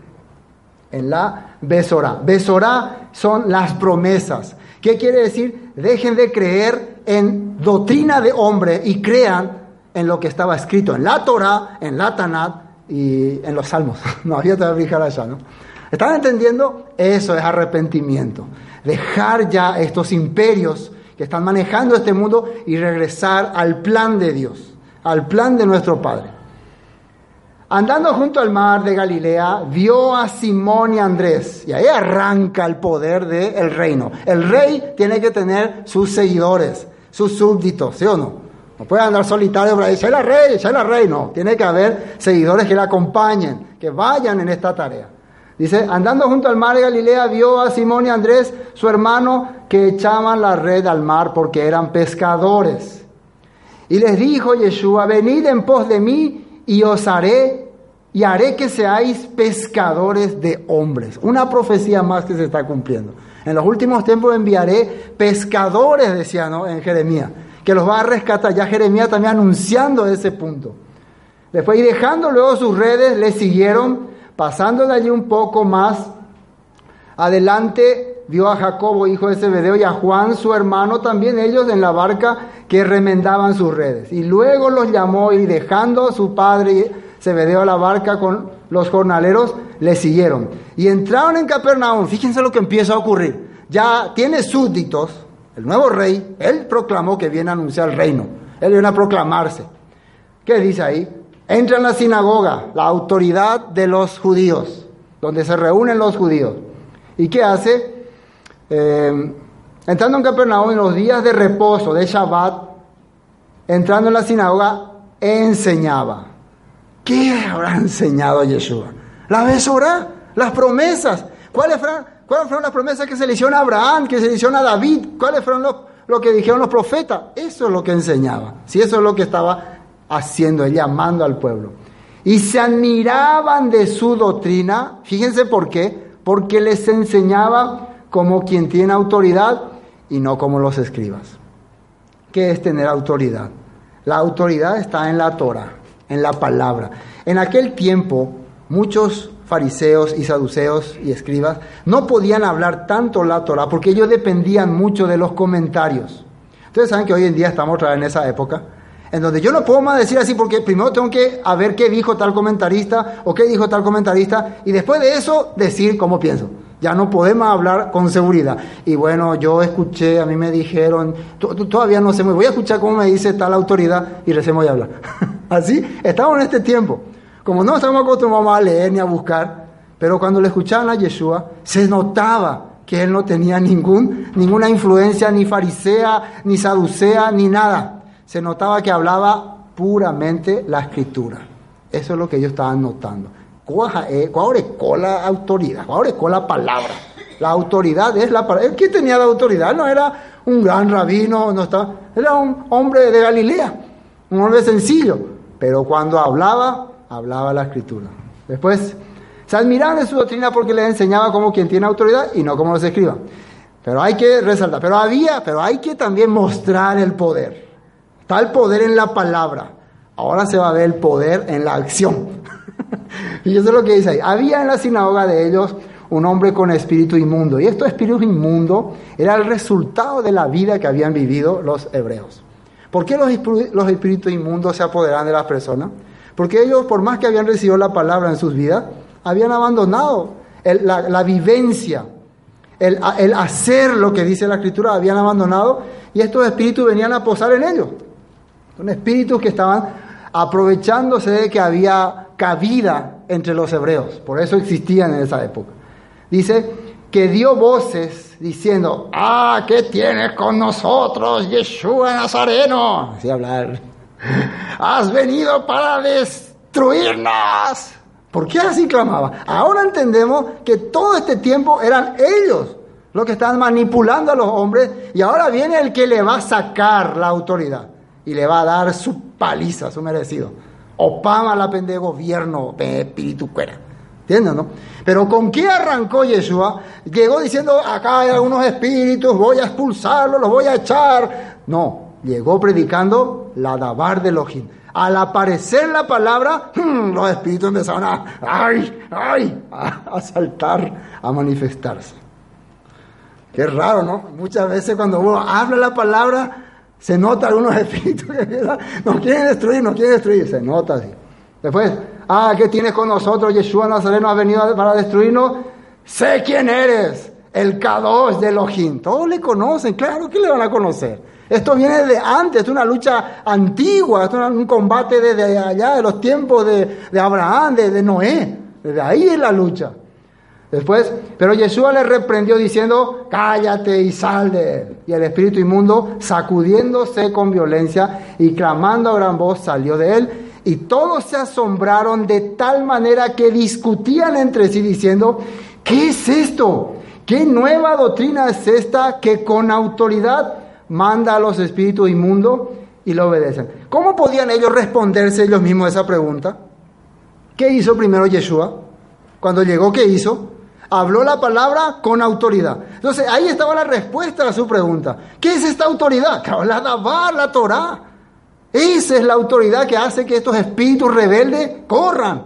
en la Besorá. Besorá son las promesas. ¿Qué quiere decir? Dejen de creer en doctrina de hombre y crean en lo que estaba escrito en la Torah, en la Tanat y en los Salmos. (laughs) No había fijar allá, ¿no? ¿Están entendiendo? Eso es arrepentimiento. Dejar ya estos imperios que están manejando este mundo y regresar al plan de Dios, al plan de nuestro Padre. Andando junto al mar de Galilea, vio a Simón y Andrés. Y ahí arranca el poder del reino. El rey tiene que tener sus seguidores, sus súbditos, ¿sí o no? No puede andar solitario para decir, soy rey, soy la rey. No, tiene que haber seguidores que le acompañen, que vayan en esta tarea. Dice, andando junto al mar de Galilea, vio a Simón y Andrés, su hermano, que echaban la red al mar porque eran pescadores. Y les dijo Yeshua, venid en pos de mí y os haré y haré que seáis pescadores de hombres. Una profecía más que se está cumpliendo. En los últimos tiempos enviaré pescadores, decía ¿no? en Jeremías, que los va a rescatar. Ya Jeremías también anunciando ese punto. Después y dejando luego sus redes, le siguieron, pasando de allí un poco más adelante, vio a Jacobo, hijo de Zebedeo, y a Juan, su hermano, también ellos en la barca que remendaban sus redes. Y luego los llamó y dejando a su padre Zebedeo a la barca con los jornaleros, le siguieron. Y entraron en Capernaum. Fíjense lo que empieza a ocurrir. Ya tiene súbditos, el nuevo rey, él proclamó que viene a anunciar el reino. Él viene a proclamarse. ¿Qué dice ahí? Entra en la sinagoga, la autoridad de los judíos, donde se reúnen los judíos. ¿Y qué hace? Eh, entrando en Capernaum en los días de reposo, de Shabbat, entrando en la sinagoga, enseñaba. ¿Qué habrá enseñado Yeshua? La besora, las promesas. ¿Cuáles fueron, ¿Cuáles fueron las promesas que se le hicieron a Abraham, que se le hicieron a David? ¿Cuáles fueron lo que dijeron los profetas? Eso es lo que enseñaba. Si eso es lo que estaba haciendo, llamando al pueblo. Y se admiraban de su doctrina. Fíjense por qué. Porque les enseñaba como quien tiene autoridad y no como los escribas. ¿Qué es tener autoridad? La autoridad está en la Torah en la palabra. En aquel tiempo, muchos fariseos y saduceos y escribas no podían hablar tanto la Torah porque ellos dependían mucho de los comentarios. Ustedes saben que hoy en día estamos otra vez en esa época, en donde yo no puedo más decir así porque primero tengo que a ver qué dijo tal comentarista o qué dijo tal comentarista y después de eso decir cómo pienso. Ya no podemos hablar con seguridad. Y bueno, yo escuché, a mí me dijeron, todavía no sé, me voy a escuchar cómo me dice tal autoridad y recién voy a hablar. (laughs) Así, estamos en este tiempo. Como no estamos acostumbrados a leer ni a buscar, pero cuando le escuchaban a Yeshua, se notaba que él no tenía ningún, ninguna influencia ni farisea, ni saducea, ni nada. Se notaba que hablaba puramente la escritura. Eso es lo que ellos estaban notando. Eh, ¿Cuál es la autoridad? ¿Cuál es la palabra? La autoridad es la palabra. ¿Quién tenía la autoridad? No era un gran rabino, no estaba, era un hombre de Galilea, un hombre sencillo. Pero cuando hablaba, hablaba la escritura. Después, se admiraban de su doctrina porque le enseñaba como quien tiene autoridad y no como los escriba. Pero hay que resaltar, pero había, pero hay que también mostrar el poder. Está el poder en la palabra. Ahora se va a ver el poder en la acción. (laughs) y eso es lo que dice ahí. Había en la sinagoga de ellos un hombre con espíritu inmundo. Y estos espíritus inmundo era el resultado de la vida que habían vivido los hebreos. ¿Por qué los, los espíritus inmundos se apoderan de las personas? Porque ellos, por más que habían recibido la palabra en sus vidas, habían abandonado la, vivencia, el, hacer lo que dice la escritura, habían abandonado y estos espíritus venían a posar en ellos. Son espíritus que estaban aprovechándose de que había cabida entre los hebreos, por eso existían en esa época. Dice que dio voces diciendo, ah, ¿qué tienes con nosotros, Yeshua Nazareno? Así hablar. Has venido para destruirnos. ¿Por qué así clamaba? Ahora entendemos que todo este tiempo eran ellos los que estaban manipulando a los hombres y ahora viene el que le va a sacar la autoridad y le va a dar su paliza, su merecido. Opama la pende gobierno, espíritu cuera. ¿Entiendes, no? Pero ¿con qué arrancó Yeshua? Llegó diciendo, acá hay algunos espíritus, voy a expulsarlos, los voy a echar. No, llegó predicando la dabar de Elohim. Al aparecer la palabra, hmm, los espíritus empezaron a, ay, ay, a, saltar, a manifestarse. Qué raro, ¿no? Muchas veces cuando uno habla la palabra, se nota algunos (laughs) espíritus que nos quieren destruir, nos quieren destruir, se nota así. Después, ah, ¿qué tienes con nosotros? Yeshua Nazareno ha venido para destruirnos. Sé quién eres, el K2 de Elohim. Todos le conocen, claro que le van a conocer. Esto viene de antes, es una lucha antigua, es un combate desde allá, de los tiempos de, Abraham, de, de Noé. Desde ahí es la lucha. Después, pero Yeshua le reprendió diciendo, cállate y sal de él. Y el espíritu inmundo, sacudiéndose con violencia y clamando a gran voz, salió de él. Y todos se asombraron de tal manera que discutían entre sí diciendo, ¿qué es esto? ¿Qué nueva doctrina es esta que con autoridad manda a los espíritus inmundos y lo obedecen? ¿Cómo podían ellos responderse ellos mismos a esa pregunta? ¿Qué hizo primero Yeshua? Cuando llegó, ¿qué hizo? Habló la palabra con autoridad. Entonces ahí estaba la respuesta a su pregunta. ¿Qué es esta autoridad? (laughs) La Dabar, la Torah. Esa es la autoridad que hace que estos espíritus rebeldes corran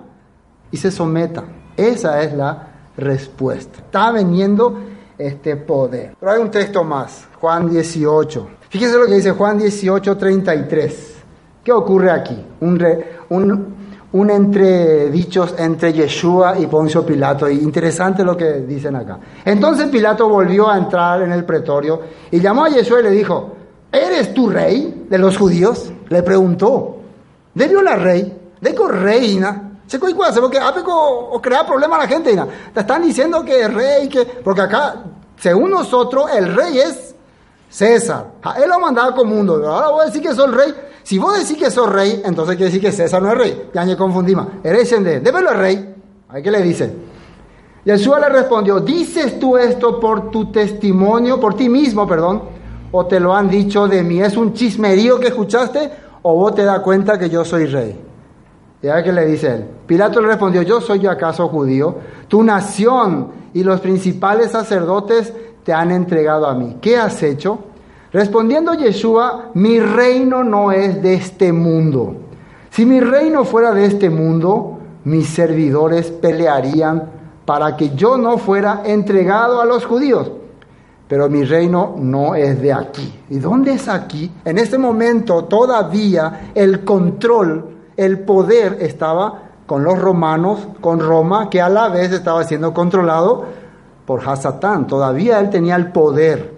y se sometan. Esa es la respuesta. Está veniendo este poder. Pero hay un texto más, Juan 18. Fíjense lo que dice Juan 18, 33. ¿Qué ocurre aquí? Un, un, un entre Yeshua y Poncio Pilato. Interesante lo que dicen acá. Entonces Pilato volvió a entrar en el pretorio y llamó a Yeshua y le dijo, ¿eres tú rey de los judíos? Le preguntó. ¿Debió la rey? ¿De reina? Se hace porque o crea problemas a la gente. Te están diciendo que es rey, que porque acá, según nosotros, el rey es César. Él lo mandaba como mundo. Ahora voy a decir que soy el rey. Si vos decís que sos rey, entonces quiere decir que César no es rey. Ya me confundí más. Eres de, débelo al rey. ¿A qué le dice? Yeshua le respondió, ¿dices tú esto por tu testimonio, por ti mismo, perdón? ¿O te lo han dicho de mí? ¿Es un chismerío que escuchaste? ¿O vos te das cuenta que yo soy rey? ¿Y a qué le dice él? Pilato le respondió, ¿yo soy yo acaso judío? Tu nación y los principales sacerdotes te han entregado a mí. ¿Qué has hecho? Respondiendo Yeshua, mi reino no es de este mundo. Si mi reino fuera de este mundo, mis servidores pelearían para que yo no fuera entregado a los judíos. Pero mi reino no es de aquí. ¿Y dónde es aquí? En este momento todavía el control, el poder estaba con los romanos, con Roma, que a la vez estaba siendo controlado por Hasatán. Todavía él tenía el poder.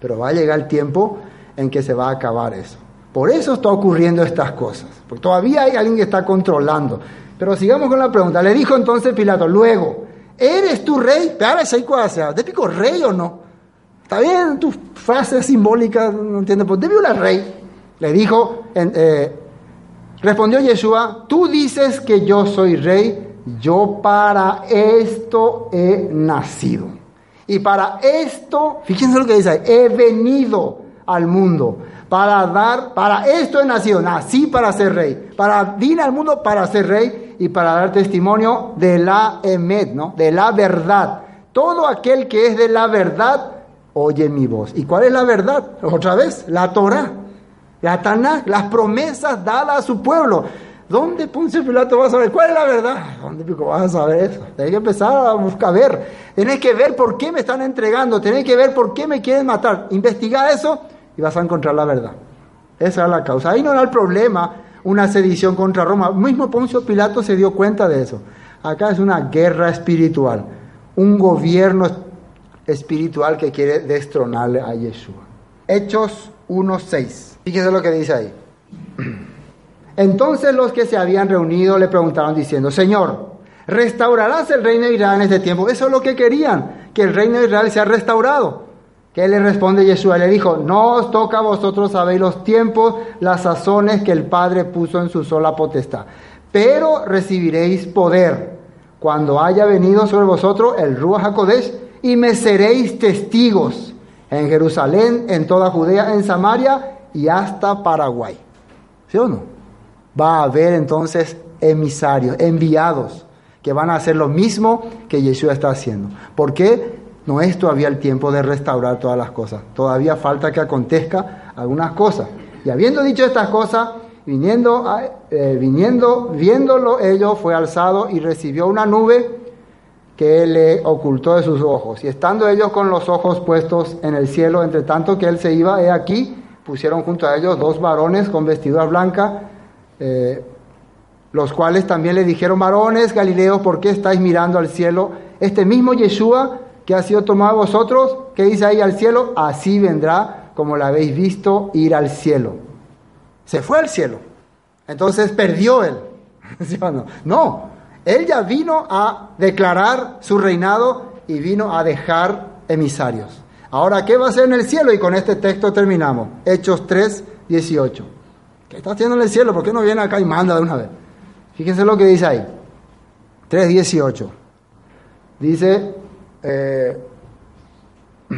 Pero va a llegar el tiempo en que se va a acabar eso. Por eso está ocurriendo estas cosas. Porque todavía hay alguien que está controlando. Pero sigamos con la pregunta. Le dijo entonces Pilato, luego, ¿eres tu rey? ¿De pico rey o no? Está bien tu frase simbólica, no entiendo, pues debió la rey. Le dijo, eh, respondió Yeshua, tú dices que yo soy rey, yo para esto he nacido. Y para esto, fíjense lo que dice, he venido al mundo para dar, para esto he nacido, nací para ser rey, para vine al mundo para ser rey y para dar testimonio de la emet, ¿no? De la verdad. Todo aquel que es de la verdad oye mi voz. ¿Y cuál es la verdad? Otra vez, la Torah. La Tanakh, las promesas dadas a su pueblo. ¿Dónde Poncio Pilato va a saber cuál es la verdad? ¿Dónde pico vas a saber eso? Tienes que empezar a buscar ver. Tienes que ver por qué me están entregando. Tienes que ver por qué me quieren matar. Investiga eso y vas a encontrar la verdad. Esa es la causa. Ahí no era el problema una sedición contra Roma. Mismo Poncio Pilato se dio cuenta de eso. Acá es una guerra espiritual. Un gobierno espiritual que quiere destronarle a Yeshua. Hechos 1.6. Fíjese lo que dice ahí. (clears throat) Entonces los que se habían reunido le preguntaron diciendo, Señor, ¿restaurarás el reino de Israel en este tiempo? Eso es lo que querían, que el reino de Israel sea restaurado. ¿Qué le responde Yeshua? Le dijo, no os toca a vosotros saber los tiempos, las sazones que el Padre puso en su sola potestad. Pero recibiréis poder cuando haya venido sobre vosotros el Ruach HaKodesh y me seréis testigos en Jerusalén, en toda Judea, en Samaria y hasta Paraguay. ¿Sí o no? va a haber entonces emisarios, enviados, que van a hacer lo mismo que Yeshua está haciendo. ¿Por qué? No es todavía el tiempo de restaurar todas las cosas. Todavía falta que acontezca algunas cosas. Y habiendo dicho estas cosas, viniendo, eh, viniendo, viéndolo ellos, fue alzado y recibió una nube que le ocultó de sus ojos. Y estando ellos con los ojos puestos en el cielo, entre tanto que él se iba, he aquí, pusieron junto a ellos dos varones con vestiduras blancas, eh, los cuales también le dijeron, varones Galileos, ¿por qué estáis mirando al cielo? Este mismo Yeshua que ha sido tomado a vosotros, que dice ahí al cielo, así vendrá como la habéis visto ir al cielo. Se fue al cielo. Entonces perdió él. (laughs) no? no, él ya vino a declarar su reinado y vino a dejar emisarios. Ahora, ¿qué va a hacer en el cielo? Y con este texto terminamos. Hechos 3, 18. ¿Qué está haciendo en el cielo? ¿Por qué no viene acá y manda de una vez? Fíjense lo que dice ahí. 3.18. Dice, eh, (clears throat)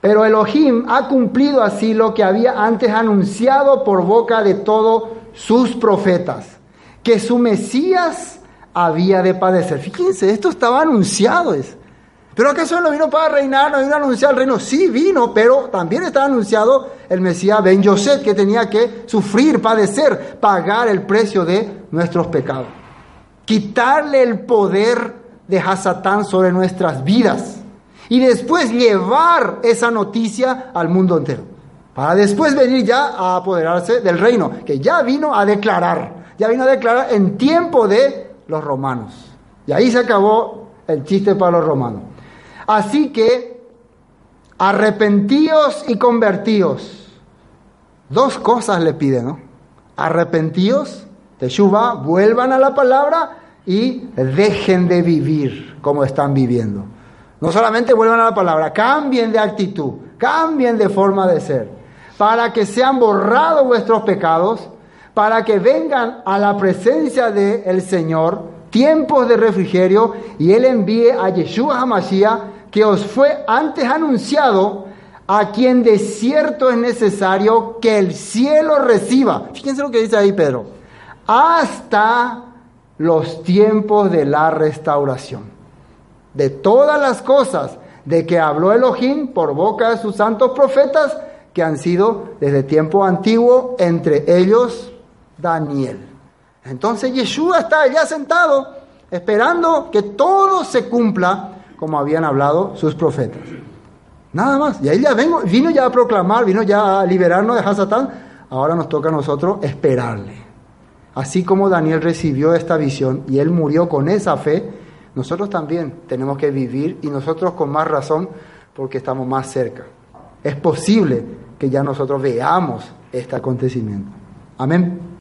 pero Elohim ha cumplido así lo que había antes anunciado por boca de todos sus profetas, que su Mesías había de padecer. Fíjense, esto estaba anunciado. Es. ¿Pero acaso no vino para reinar, no vino a anunciar el reino? Sí vino, pero también está anunciado el Mesías Ben Yosef, que tenía que sufrir, padecer, pagar el precio de nuestros pecados. Quitarle el poder de Hasatán sobre nuestras vidas. Y después llevar esa noticia al mundo entero. Para después venir ya a apoderarse del reino, que ya vino a declarar. Ya vino a declarar en tiempo de los romanos. Y ahí se acabó el chiste para los romanos. Así que arrepentíos y convertíos. Dos cosas le pide, ¿no? Arrepentíos, Teshuva, vuelvan a la palabra y dejen de vivir como están viviendo. No solamente vuelvan a la palabra, cambien de actitud, cambien de forma de ser, para que sean borrados vuestros pecados, para que vengan a la presencia del Señor tiempos de refrigerio y Él envíe a Yeshua HaMashiach que os fue antes anunciado, a quien de cierto es necesario que el cielo reciba. Fíjense lo que dice ahí Pedro. Hasta los tiempos de la restauración. De todas las cosas de que habló Elohim por boca de sus santos profetas, que han sido desde tiempo antiguo, entre ellos Daniel. Entonces Yeshua está allá sentado, esperando que todo se cumpla como habían hablado sus profetas. Nada más. Y ahí ya vengo, vino ya a proclamar, vino ya a liberarnos de Hasatán. Ahora nos toca a nosotros esperarle. Así como Daniel recibió esta visión y él murió con esa fe, nosotros también tenemos que vivir y nosotros con más razón porque estamos más cerca. Es posible que ya nosotros veamos este acontecimiento. Amén.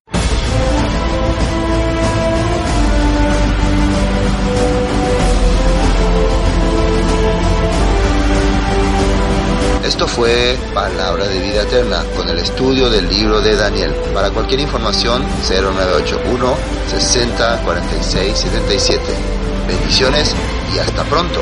Esto fue Palabra de Vida Eterna con el estudio del libro de Daniel. Para cualquier información, 0981 60 46 77. Bendiciones y hasta pronto.